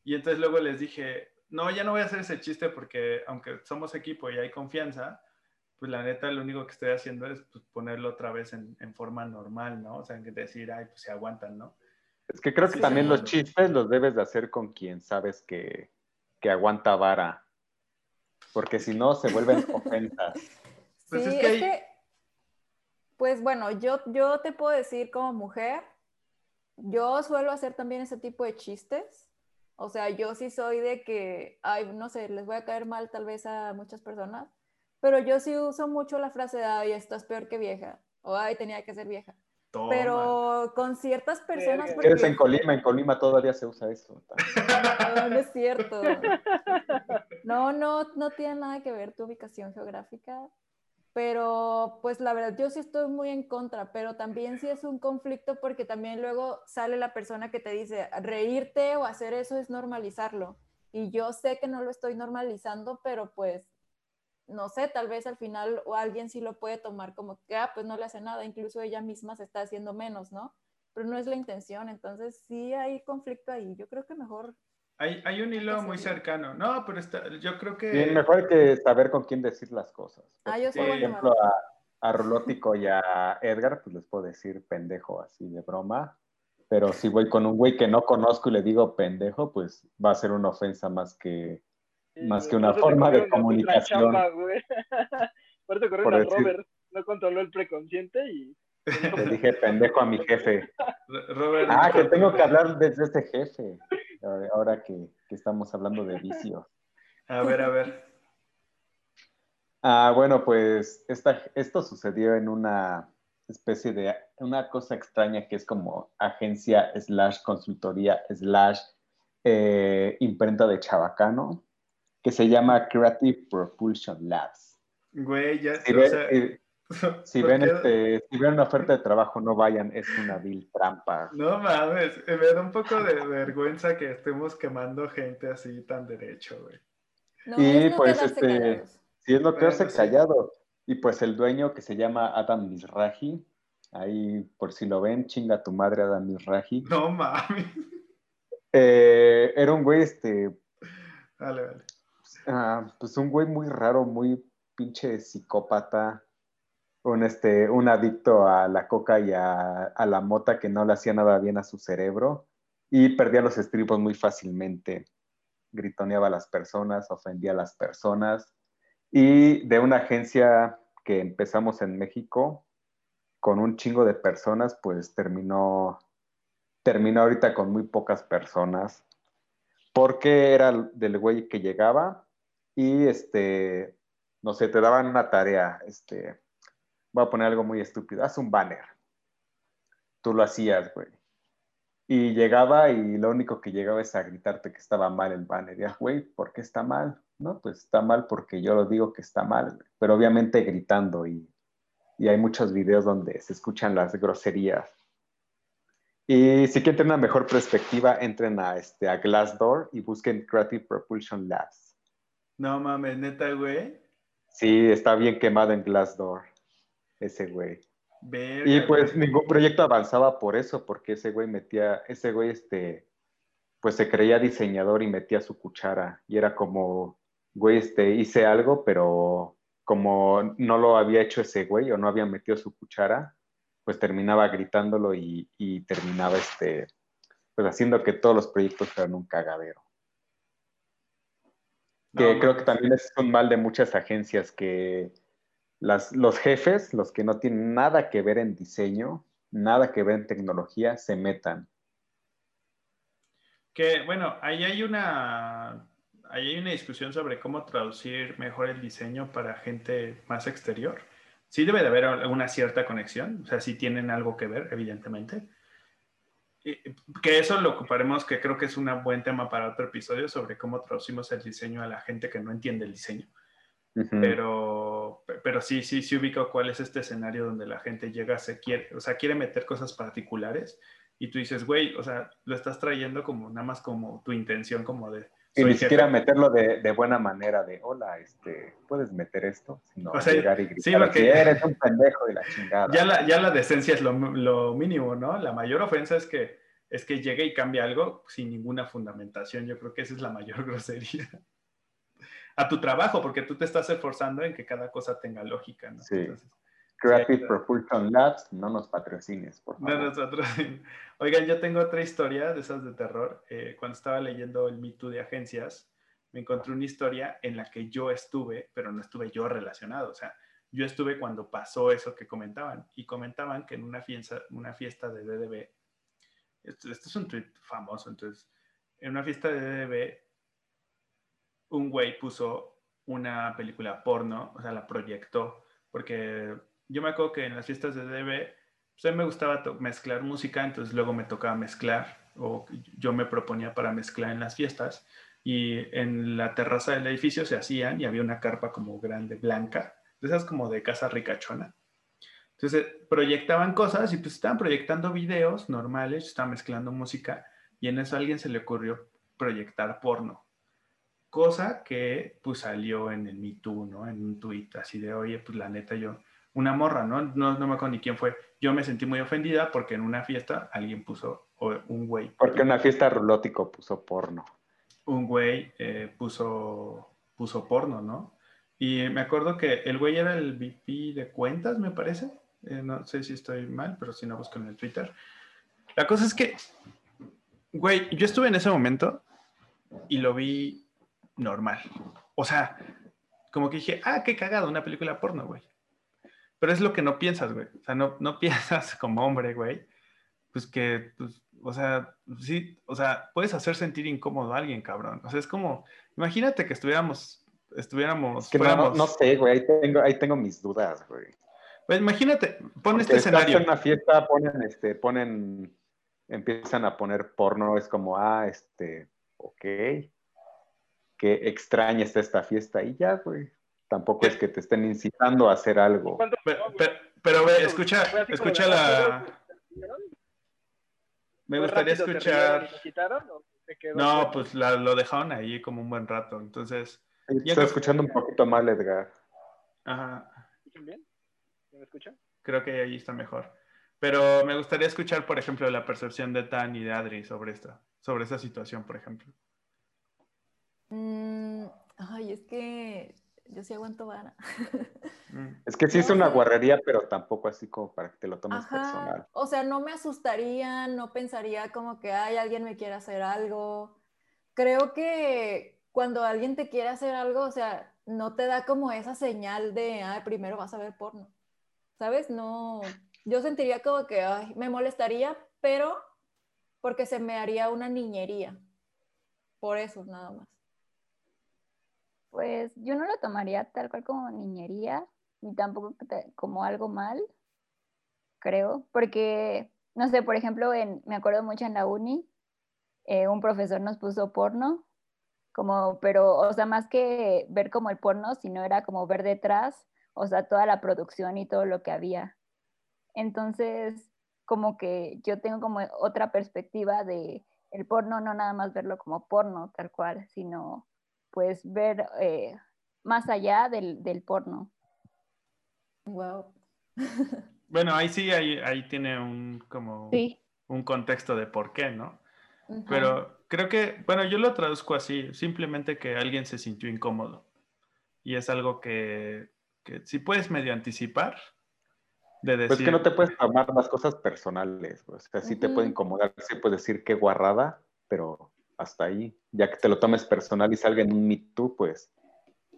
Y entonces luego les dije, no, ya no voy a hacer ese chiste porque aunque somos equipo y hay confianza, pues la neta lo único que estoy haciendo es pues, ponerlo otra vez en, en, forma normal, ¿no? O sea, decir, ay, pues se aguantan, ¿no?
Es que creo que también los chistes los debes de hacer con quien sabes que, que aguanta vara, porque si no se vuelven ofensas.
Pues sí, es que, es que, pues bueno, yo, yo te puedo decir como mujer, yo suelo hacer también ese tipo de chistes, O sea, yo sí soy de que, ay, no sé, les voy a caer mal tal vez a muchas personas, pero yo sí uso mucho la frase de, ay, estás peor que vieja, o ay, tenía que ser vieja. Pero con ciertas personas...
Porque... Eres en Colima, en Colima todavía se usa eso.
No, no es cierto. No, no, no tiene nada que ver tu ubicación geográfica, pero pues la verdad yo sí estoy muy en contra, pero también sí es un conflicto porque también luego sale la persona que te dice, reírte o hacer eso es normalizarlo. Y yo sé que no lo estoy normalizando, pero pues no sé, tal vez al final o alguien sí lo puede tomar como que, ah, pues no le hace nada, incluso ella misma se está haciendo menos, ¿no? Pero no es la intención, entonces sí hay conflicto ahí. Yo creo que mejor...
Hay, hay un hilo muy cercano. No, pero está, yo creo que...
Sí, mejor que saber con quién decir las cosas.
Ah, yo soy
Por ejemplo, a, a Rolótico y a Edgar, pues les puedo decir pendejo así de broma. Pero si voy con un güey que no conozco y le digo pendejo, pues va a ser una ofensa más que más que una forma de comunicación.
Por eso corrió a Robert, no controló el preconsciente y...
Le dije pendejo a mi jefe. ah, que tengo que hablar desde ese jefe, ahora que, que estamos hablando de vicio.
A ver, a ver.
Ah, bueno, pues esta, esto sucedió en una especie de, una cosa extraña que es como agencia slash consultoría slash eh, imprenta de Chabacano que se llama Creative Propulsion Labs.
Güey, ya,
ven, eh, si, ven este, si ven una oferta de trabajo, no vayan, es una vil trampa.
No mames, me da un poco de vergüenza que estemos quemando gente así tan derecho, güey.
y pues este, sí es lo que hace callado. Y pues el dueño que se llama Adam Misraji, ahí por si lo ven, chinga tu madre Adam Misraji.
No mames.
Eh, era un güey, este.
Vale, vale.
Ah, pues un güey muy raro, muy pinche psicópata, un, este, un adicto a la coca y a, la mota que no le hacía nada bien a su cerebro y perdía los estribos muy fácilmente. Gritoneaba a las personas, ofendía a las personas y de una agencia que empezamos en México con un chingo de personas, pues terminó, terminó ahorita con muy pocas personas porque era del güey que llegaba, y este, no sé, te daban una tarea, este, voy a poner algo muy estúpido, haz un banner. Tú lo hacías, güey. Y llegaba y lo único que llegaba es a gritarte que estaba mal el banner. Ya, güey, ¿por qué está mal? No, pues está mal porque yo lo digo que está mal, pero obviamente gritando y, y hay muchos videos donde se escuchan las groserías. Y si quieren tener una mejor perspectiva, entren a, este, a Glassdoor y busquen Creative Propulsion Labs.
No mames, neta, güey.
Sí, está bien quemado en Glassdoor, ese güey. y pues ningún proyecto avanzaba por eso, porque ese güey metía, ese güey, este, pues se creía diseñador y metía su cuchara. Y era como, güey, este, hice algo, pero como no lo había hecho ese güey o no había metido su cuchara, pues terminaba gritándolo y, y terminaba, este, pues haciendo que todos los proyectos fueran un cagadero. Que creo que también es un mal de muchas agencias que las, los jefes, los que no tienen nada que ver en diseño, nada que ver en tecnología, se metan.
Que bueno, ahí hay una, ahí hay una discusión sobre cómo traducir mejor el diseño para gente más exterior. Sí debe de haber una cierta conexión, o sea, sí tienen algo que ver, evidentemente que eso lo ocuparemos, que creo que es un buen tema para otro episodio sobre cómo traducimos el diseño a la gente que no entiende el diseño. pero, pero sí, sí, sí ubico cuál es este escenario donde la gente llega, se quiere, o sea, quiere meter cosas particulares y tú dices, güey, o sea, lo estás trayendo como nada más como tu intención como de...
Y ni siquiera meterlo de, de, buena manera, de hola, este, puedes meter esto, sino llegar y gritar, sí, porque eres un pendejo de la chingada.
Ya la, ya la decencia es lo, lo, mínimo, ¿no? La mayor ofensa es que, es que llegue y cambie algo sin ninguna fundamentación. Yo creo que esa es la mayor grosería. A tu trabajo, porque tú te estás esforzando en que cada cosa tenga lógica, ¿no?
Sí. Creative Propulsion Labs, no nos patrocines, por favor.
No nos patrocines. Oigan, yo tengo otra historia de esas de terror. Eh, cuando estaba leyendo el Me Too de agencias, me encontré una historia en la que yo estuve, pero no estuve yo relacionado. O sea, yo estuve cuando pasó eso que comentaban. Y comentaban que en una fiesta, una fiesta de DDB, esto, es un tweet famoso, entonces, en una fiesta de DDB, un güey puso una película porno, o sea, la proyectó, porque yo me acuerdo que en las fiestas de DDB, pues a mí me gustaba mezclar música, entonces luego me tocaba mezclar, o yo me proponía para mezclar en las fiestas, y en la terraza del edificio se hacían y había una carpa como grande, blanca, esas como de casa ricachona. Entonces proyectaban cosas y pues estaban proyectando videos normales, estaban mezclando música y en eso a alguien se le ocurrió proyectar porno. Cosa que pues salió en el Me Too, ¿no? En un tuit así de, oye, pues la neta yo, una morra, ¿no? ¿no? No me acuerdo ni quién fue. Yo me sentí muy ofendida porque en una fiesta alguien puso, o un güey.
Porque en una fiesta rulótico puso porno.
Un güey eh, puso, puso porno, ¿no? Y me acuerdo que el güey era el VP de cuentas, me parece. Eh, no sé si estoy mal, pero si no busco en el Twitter. La cosa es que, güey, yo estuve en ese momento y lo vi normal. O sea, como que dije, ah, qué cagado, una película porno, güey. Pero es lo que no piensas, güey. O sea, no, no piensas como hombre, güey. Pues que, pues, o sea, sí, o sea, puedes hacer sentir incómodo a alguien, cabrón. O sea, es como, imagínate que estuviéramos, estuviéramos,
no, sé, güey, ahí tengo, ahí tengo mis dudas, güey.
Pues imagínate, pon este escenario.
en una fiesta, ponen, este, ponen, empiezan a poner porno, es como, ah, este, ok, qué extraña está esta fiesta y ya, güey. Tampoco es que te estén incitando a hacer algo.
Pero, ve, escucha, escucha la... Me gustaría escuchar... No, pues lo dejaron ahí como un buen rato, entonces...
Estoy escuchando un poquito mal, Edgar.
Ajá.
bien? ¿Me escuchan?
Creo que ahí está mejor. Pero me gustaría escuchar, por ejemplo, la percepción de Tan y de Adri sobre esta, sobre esa situación, por ejemplo.
Mm, ay, es que yo sí aguanto vara.
Mm. Es que sí es una guarrería, pero tampoco así como para que te lo tomes personal.
O sea, no me asustaría, no pensaría como que hay alguien me quiere hacer algo. Creo que cuando alguien te quiere hacer algo, o sea, no te da como esa señal de, ah, primero vas a ver porno. ¿Sabes? No, yo sentiría como que ay, me molestaría, pero porque se me haría una niñería. Por eso, nada más.
Pues yo no lo tomaría tal cual como niñería, ni tampoco como algo mal, creo, porque, no sé, por ejemplo, en, me acuerdo mucho en la uni, eh, un profesor nos puso porno, como, pero, o sea, más que ver como el porno, sino era como ver detrás, o sea, toda la producción y todo lo que había. Entonces, como que yo tengo como otra perspectiva de el porno, no nada más verlo como porno tal cual, sino pues ver eh, más allá del, porno.
Wow.
bueno, ahí sí, ahí, ahí tiene un como un contexto de por qué, ¿no? Pero creo que, bueno, yo lo traduzco así, simplemente que alguien se sintió incómodo. Y es algo que, que si puedes medio anticipar, de decir...
Pues que no te puedes tomar las cosas personales, o sea, sí te puede incomodar, sí puedes decir qué guarrada, pero hasta ahí. Ya que te lo tomes personal y salga en un Me Too, pues,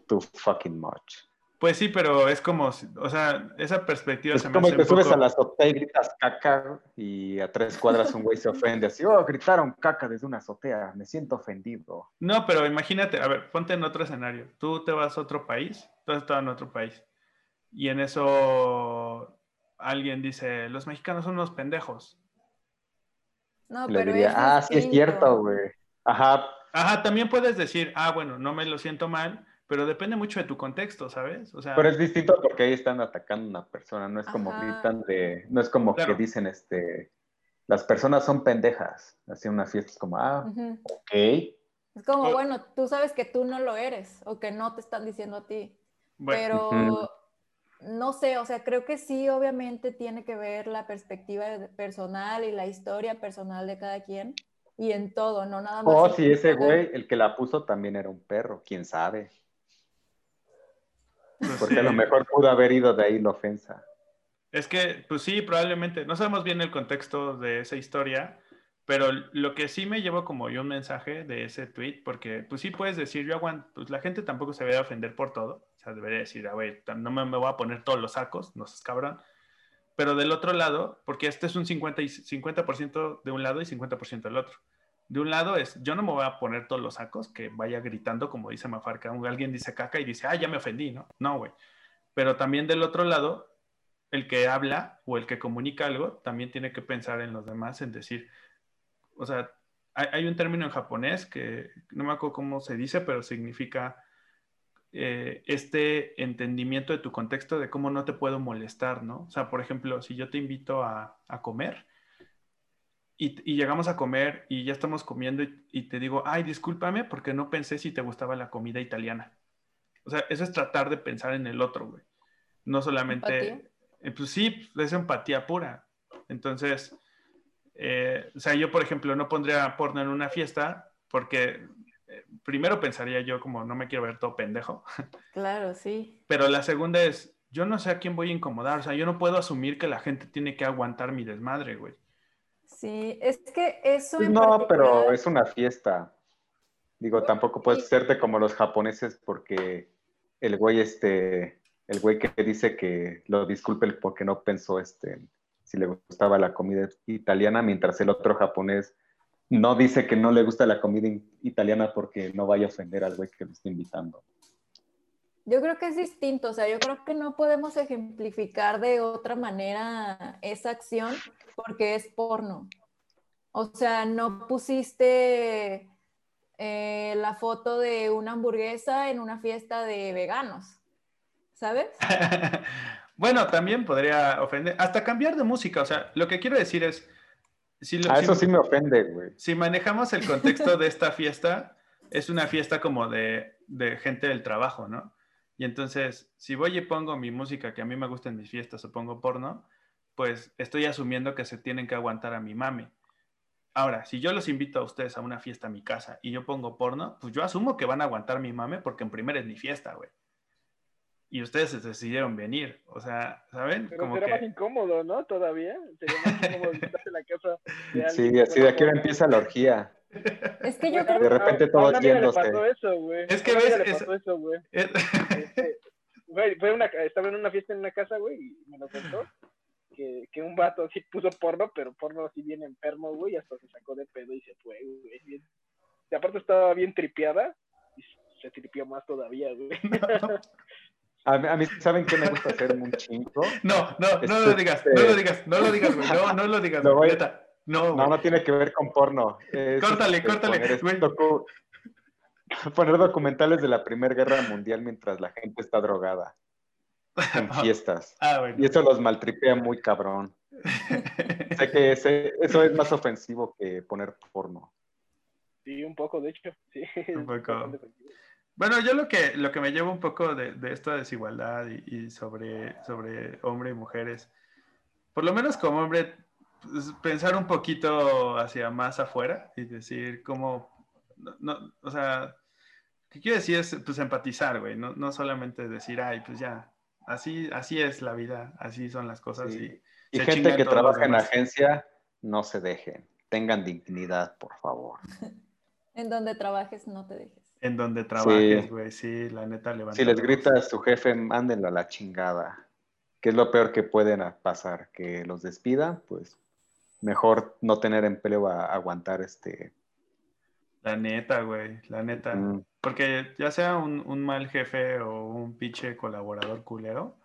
too fucking much.
Pues sí, pero es como, o sea, esa perspectiva
es como que subes a la azotea y gritas caca y a tres cuadras un güey se ofende así, oh, gritaron caca desde una azotea, me siento ofendido.
No, pero imagínate, a ver, ponte en otro escenario. Tú te vas a otro país, tú has estado en otro país y en eso alguien dice, los mexicanos son unos pendejos.
No, pero
ah, sí es cierto, güey. Ajá.
Ajá, también puedes decir, ah, bueno, no me lo siento mal, pero depende mucho de tu contexto, ¿sabes? O sea,
pero es distinto porque ahí están atacando a una persona, no es como gritan de, no es como que dicen, este, las personas son pendejas, así una fiesta es como, ah, ok.
Es como, bueno, tú sabes que tú no lo eres o que no te están diciendo a ti, pero no sé, o sea, creo que sí, obviamente tiene que ver la perspectiva personal y la historia personal de cada quien y en todo, no nada más.
Oh, sí, ese güey, el que la puso también era un perro, quién sabe. Pues Porque a lo mejor pudo haber ido de ahí la ofensa.
Es que, pues sí, probablemente, no sabemos bien el contexto de esa historia, pero lo que sí me llevo como yo un mensaje de ese tweet, porque pues sí puedes decir, yo aguanto, pues la gente tampoco se debe ofender por todo, o sea, debería decir, a ver, no me, voy a poner todos los sacos, no se cabrón, pero del otro lado, porque este es un 50, y 50 de un lado y 50% del otro. De un lado es, yo no me voy a poner todos los sacos, que vaya gritando, como dice Mafarca, alguien dice caca y dice, ah, ya me ofendí, ¿no? No, güey. Pero también del otro lado, el que habla o el que comunica algo, también tiene que pensar en los demás, en decir, o sea, hay, un término en japonés que no me acuerdo cómo se dice, pero significa eh, este entendimiento de tu contexto de cómo no te puedo molestar, ¿no? O sea, por ejemplo, si yo te invito a, a comer, y, llegamos a comer y ya estamos comiendo y, te digo, ay, discúlpame porque no pensé si te gustaba la comida italiana. O sea, eso es tratar de pensar en el otro, güey. No solamente... Eh, pues sí, es empatía pura. Entonces, eh, o sea, yo, por ejemplo, no pondría porno en una fiesta porque eh, primero pensaría yo como no me quiero ver todo pendejo.
Claro, sí.
Pero la segunda es, yo no sé a quién voy a incomodar. O sea, yo no puedo asumir que la gente tiene que aguantar mi desmadre, güey.
Sí, es que eso...
no, pero es una fiesta. Digo, tampoco puedes serte como los japoneses porque el güey este, el güey que dice que lo disculpe porque no pensó este, si le gustaba la comida italiana, mientras el otro japonés no dice que no le gusta la comida italiana porque no vaya a ofender al güey que lo está invitando.
Yo creo que es distinto, o sea, yo creo que no podemos ejemplificar de otra manera esa acción porque es porno. O sea, no pusiste eh, la foto de una hamburguesa en una fiesta de veganos, ¿sabes?
bueno, también podría ofender, hasta cambiar de música, o sea, lo que quiero decir es...
Si lo, eso sí me ofende, güey.
Si manejamos el contexto de esta fiesta, es una fiesta como de, de gente del trabajo, ¿no? Y entonces, si voy y pongo mi música que a mí me gusta en mis fiestas o pongo porno, pues estoy asumiendo que se tienen que aguantar a mi mami. Ahora, si yo los invito a ustedes a una fiesta a mi casa y yo pongo porno, pues yo asumo que van a aguantar mi mame porque en primer es mi fiesta, güey. Y ustedes decidieron venir, o sea, ¿saben?
Pero será más incómodo, ¿no? Todavía. Sería más incómodo en la casa
de Sí, así de aquí empieza la orgía.
Es que yo
creo De repente todos yéndose.
Es que ves.
eso, güey. Este, fue una, estaba en una fiesta en una casa, güey, y me lo contó. Que, que, un vato así puso porno, pero porno así bien enfermo, güey, y hasta se sacó de pedo y se fue, güey. Y aparte estaba bien tripeada, y se tripió más todavía, güey.
A mí, a mí, ¿saben qué me gusta hacer un chingo?
No, no, no lo digas, no lo digas, no lo digas, güey, no, no lo digas, güey.
No, no, no tiene que ver con porno.
córtale, este, córtale.
Poner, documentales de la Primera Guerra Mundial mientras la gente está drogada. En fiestas. Ah, bueno. Y eso los maltripea muy cabrón. sé que eso es más ofensivo que poner porno.
Sí, un poco, de hecho. Sí, un poco.
Bueno, yo lo que, lo que me llevo un poco de, esta desigualdad y, y, sobre, sobre hombre y mujeres, por lo menos como hombre pensar un poquito hacia más afuera y decir cómo, no, o sea, ¿qué quiero decir? Es pues empatizar, güey, no, no solamente decir, ay, pues ya, así, así es la vida, así son las cosas. Y,
y gente que trabaja en agencia, no se dejen, tengan dignidad, por favor.
en donde trabajes, no te dejes.
En donde trabajes, güey, sí. la neta levanta.
Si les grita a su jefe, mándenlo a la chingada. ¿Qué es lo peor que pueden pasar? Que los despida, pues mejor no tener empleo a, aguantar este.
La neta, güey, la neta. Porque ya sea un, mal jefe o un pinche colaborador culero,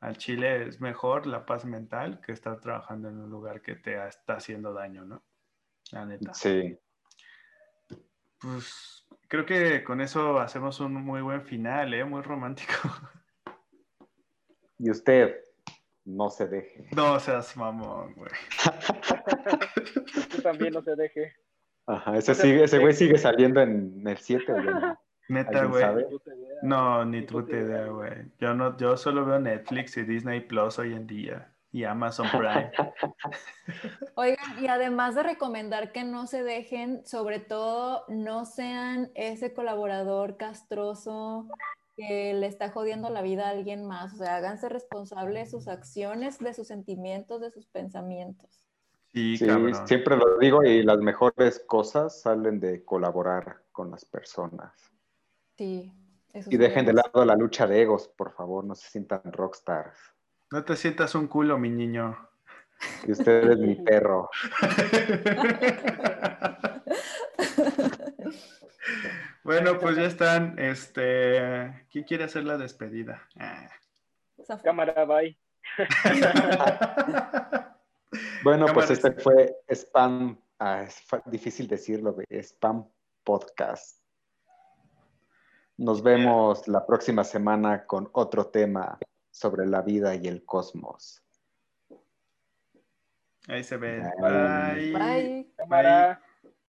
al chile es mejor la paz mental que estar trabajando en un lugar que te está haciendo daño, ¿no? La neta.
Sí.
Pues creo que con eso hacemos un muy buen final, ¿eh? Muy romántico.
¿Y usted? No se deje.
No seas mamón, güey.
Tú también no se deje.
Ajá, ese, sigue, ese güey sigue saliendo en el 7,
Neta, güey. No, ni tú te idea, güey. Yo, no, yo solo veo Netflix y Disney Plus hoy en día y Amazon Prime.
Oigan, y además de recomendar que no se dejen, sobre todo no sean ese colaborador castroso que le está jodiendo la vida a alguien más. O sea, háganse responsables de sus acciones, de sus sentimientos, de sus pensamientos.
Sí, siempre lo digo y las mejores cosas salen de colaborar con las personas.
Sí.
y dejen de lado la lucha de egos, por favor, no se sientan rockstars.
No te sientas un culo, mi niño.
Y usted es mi perro.
Bueno, pues ya están. Este, ¿quién quiere hacer la despedida? Ah.
Cámara, bye.
Bueno, pues este fue Spam, ah, es difícil decirlo, Spam Podcast. Nos vemos la próxima semana con otro tema sobre la vida y el cosmos.
Ahí se ven.
Bye.
Bye.
Bye.